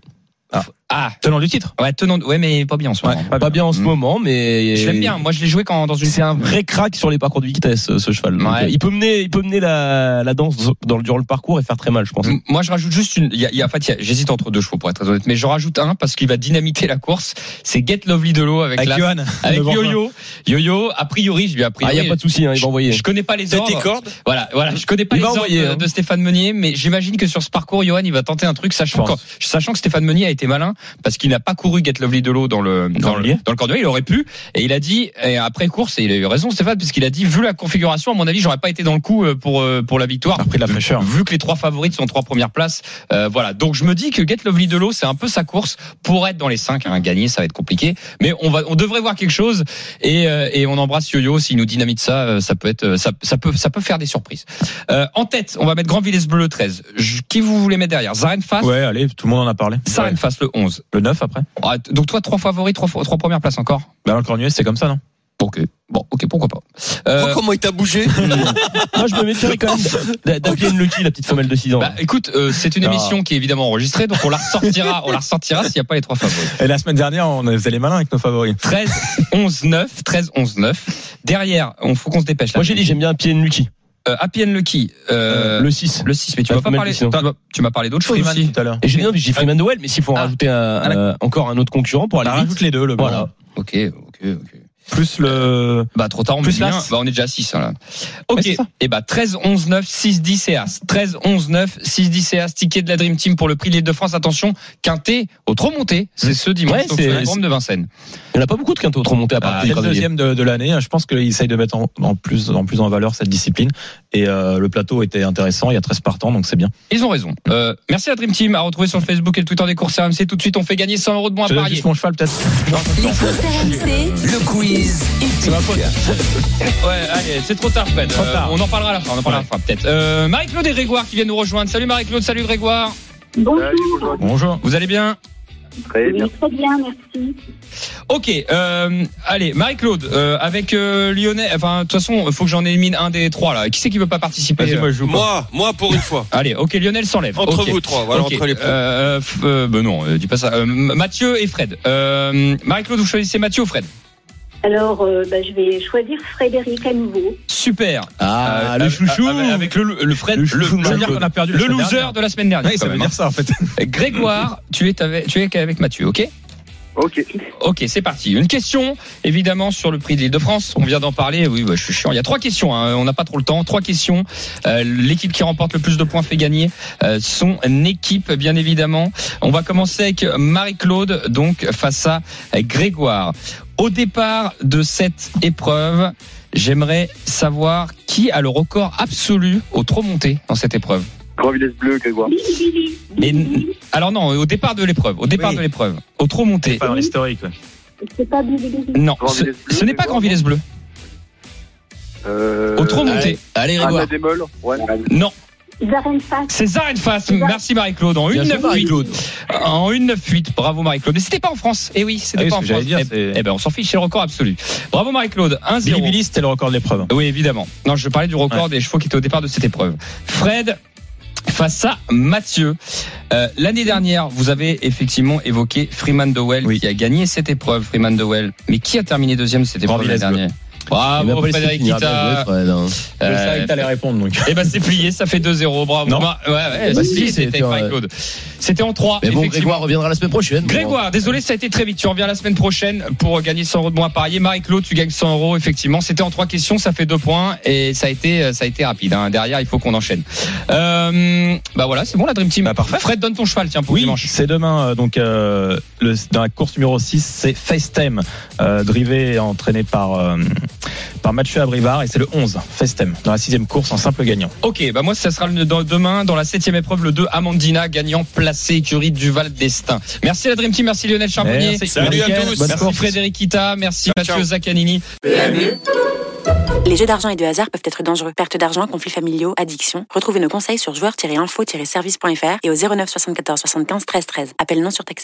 Ah, Tenant du titre. ouais, tenant. Ouais, mais pas bien en ce moment. Pas bien en ce Mm. moment, mais Je l'aime bien. Moi, je l'ai joué quand dans une. C'est un vrai crack sur les parcours de vitesse, ce cheval. Donc, Ouais. il peut mener, il peut mener la, la danse dans le, durant le parcours et faire très mal, je pense. M- Moi, je rajoute juste une. Il y a, il y a- en fait, il y a- j'hésite entre deux chevaux pour être très honnête, mais je rajoute un parce qu'il va dynamiter la course. C'est Get Lovely de l'eau avec, Avec la- Johan. *laughs* avec. Yo-Yo. Yo-Yo. A priori, je lui ai appris. Ah, il y a pas de souci, hein, il va envoyer. Je connais pas les Tête et ordres. corde. Voilà, voilà. Je connais pas Il les ordres envoyer, de, hein. de Stéphane Meunier, mais j'imagine que sur ce parcours, Johan, il va tenter un truc, sachant, que, sachant que Stéphane Meunier a été malin parce qu'il n'a pas couru Get Lovely de l'eau dans le dans le, dans le Cornulier. Il aurait pu, et il a dit et après course, et il a eu raison, Stéphane, puisqu'il a dit vu la configuration, à mon avis, j'aurais pas été dans le coup euh, pour euh, pour la victoire. De la fraîcheur. Vu que les trois favorites sont trois premières places, euh, voilà. Donc je me dis que Get Lovely de l'eau, c'est un peu sa course pour être dans les cinq. Hein, gagner, ça va être compliqué, mais on va, on devrait voir quelque chose. Et, euh, et on embrasse Yo-Yo s'il nous dynamite ça, euh, ça peut être, ça, ça peut, ça peut faire des surprises. Euh, en tête, on va mettre Grand Villesse Bleu le 13. Je- qui vous voulez mettre derrière? Zaren Fast, Ouais, allez, tout le monde en a parlé. Zaren Fast le 11. Le 9 après. Ah, donc toi, trois favoris, trois, trois premières places encore. Bah, le Cornulier, c'est comme ça, non? Ok, bon, ok, pourquoi pas. Oh, Euh, comment il t'a bougé? *laughs* Moi, je me méfierais quand même d'a- d'appeler une Lucky, la petite femelle de 6 ans. bah, écoute, euh, c'est une Ah. émission qui est évidemment enregistrée, donc on la ressortira, on la ressortira s'il n'y a pas les trois favoris. Et la semaine dernière, on faisait les malins avec nos favoris. 13, 11, 9, 13, 11, 9. Derrière, on faut qu'on se dépêche. là. Moi, j'ai dit, j'aime bien Pied Lucky. Euh, Happy and Lucky. Euh, le 6. le 6, mais tu m'as pas parlé. tu m'as- parlé d'autres choses Freeman aussi. tout à l'heure. Et j'ai dit, Freeman Well, mais s'il faut en Ah. rajouter Ah, euh, encore un autre concurrent pour aller rajoute les deux, le Voilà. Ok, ok, ok. Plus le. Bah trop tard, on Plus met bien. Bah on est déjà à 6 là. Ok. Ouais, et bah 13 11 9 6 10 et As. 13 11 9 6 10 et As. Ticket de la Dream Team pour le prix de l'Île-de-France. Attention, quintet au trop monté. C'est ce dimanche Ouais, au c'est- Vélodrome de Vincennes. Il n'y en a pas beaucoup de quintos trop montés à part Ah, Grenadiers. deuxième de, de l'année. Je pense qu'il essaye de mettre en, en plus, en plus en valeur cette discipline. Et euh, le plateau était intéressant. Il y a 13 partants, donc c'est bien. Ils ont raison. Euh, merci à la Dream Team à retrouver sur le Facebook et le Twitter des courses RMC. Tout de suite, on fait gagner 100 euros de moins à parier. juste mon cheval, peut-être. Les courses RMC, Le quiz C'est ma faute. Ouais, allez, c'est trop tard, Fred. Trop Euh, tard. on en parlera à la fin. On en parlera à la fin, peut-être. Euh, Marie-Claude et Grégoire qui viennent nous rejoindre. Salut Marie-Claude, salut Grégoire. Bonjour. Bonjour. Vous allez bien? Très bien. très bien, merci. Ok, euh, allez, Marie-Claude, euh, avec euh, Lyonnais, enfin, de toute façon, il faut que j'en élimine un des trois là. Qui c'est qui veut pas participer moi, je joue pas. Moi, moi pour une fois. *laughs* Allez, ok, Lionel s'enlève. Entre vous trois, voilà, entre les euh, f- euh, ben non, euh, dis pas ça. Euh, Mathieu et Fred. Euh, Marie-Claude, vous choisissez Mathieu ou Fred? Alors, euh, bah, je vais choisir Frédéric à nouveau. Super. Ah, Euh, le chouchou. Avec, le, le Fred, Le le, chouchou de le- Marie-Claude. qu'on a perdu la le semaine loser dernière. de la semaine dernière. Oui, ça veut même, dire ça en fait. *laughs* Grégoire, tu es avec, tu es avec Mathieu, ok? Ok. Ok, c'est parti. Une question, évidemment, sur le prix de l'Île-de-France. On vient d'en parler. Oui, bah, je suis chiant. Il y a trois questions. hein. On n'a pas trop le temps. Trois questions. Euh, L'équipe qui remporte le plus de points fait gagner euh, son équipe, bien évidemment. On va commencer avec Marie-Claude, donc face à Grégoire. Au départ de cette épreuve, j'aimerais savoir qui a le record absolu au trop monté dans cette épreuve. Grand Villesse Bleu, Grégoire. Mais, alors non, au départ de l'épreuve. Au départ Oui. de l'épreuve. Au trop monté. Pas dans l'historique. ouais. C'est pas Billy Billy. Non, ce, Bleu, ce n'est pas Grégoire, Grand Villesse Bleu. Euh, Au trop monté. Allez, Anna Grégoire. Démol. Ouais. Non, Zarenfast. c'est Zarenfast. Merci Marie-Claude. En Bien 1 sûr, 9 Marie-Claude. En 1 9 8 Bravo Marie-Claude. Mais c'était pas en France. Eh oui, c'était Ah oui, pas en France. dire, eh, eh ben, on s'en fiche, c'est le record absolu. Bravo Marie-Claude. 1 Billy 0 Billy, c'était le record de l'épreuve. Oui, évidemment. Non, je parlais du record des chevaux qui étaient au départ de cette épreuve. Fred, face à Mathieu. Euh, L'année dernière, vous avez effectivement évoqué Freeman Dowell Oui. qui a gagné cette épreuve, Freeman Dowell. Mais qui a terminé deuxième de cette épreuve l'année dernière? Bravo Frédéric Kita. hein. Je Euh, savais que t'allais répondre donc. eh ben c'est plié, ça fait 2-0, bravo. Non. Ma- ouais, ouais, Bah, si, c'était Marie-Claude. C'était en 3. Mais bon, effectivement. Grégoire reviendra la semaine prochaine. Grégoire, désolé, ça a été très vite. Tu reviens la semaine prochaine pour gagner 100 euros de moins à parier. Marie-Claude, tu gagnes 100 euros, effectivement. C'était en trois questions, ça fait deux points et ça a été, ça a été rapide. hein. Derrière, il faut qu'on enchaîne. Euh, bah voilà, c'est bon la Dream Team. Bah, parfait. Fred, donne ton cheval, tiens, pour Oui, dimanche. c'est demain. euh, Donc, euh, le, dans la course numéro 6, c'est FaceTime, euh, drivé et entraîné par, euh, par Mathieu Abrivard. Et c'est le 11, FaceTime, dans la sixième course en simple gagnant. Ok, bah moi, ça sera le- dans- demain dans la septième épreuve, le 2 Amandina, gagnant placé, écurie du Val d'Estaing. Merci la Dream Team, merci Lionel Charbonnier. Merci. Salut à tous. Bonne Merci course. Frédéric Kita, merci Ciao, Mathieu ciao. Zaccanini. Les jeux d'argent et de hasard peuvent être dangereux. Perte d'argent, conflits familiaux, addiction. Retrouvez nos conseils sur joueurs-info-service.fr et au 09 74 75 13 13. Appel non surtaxé.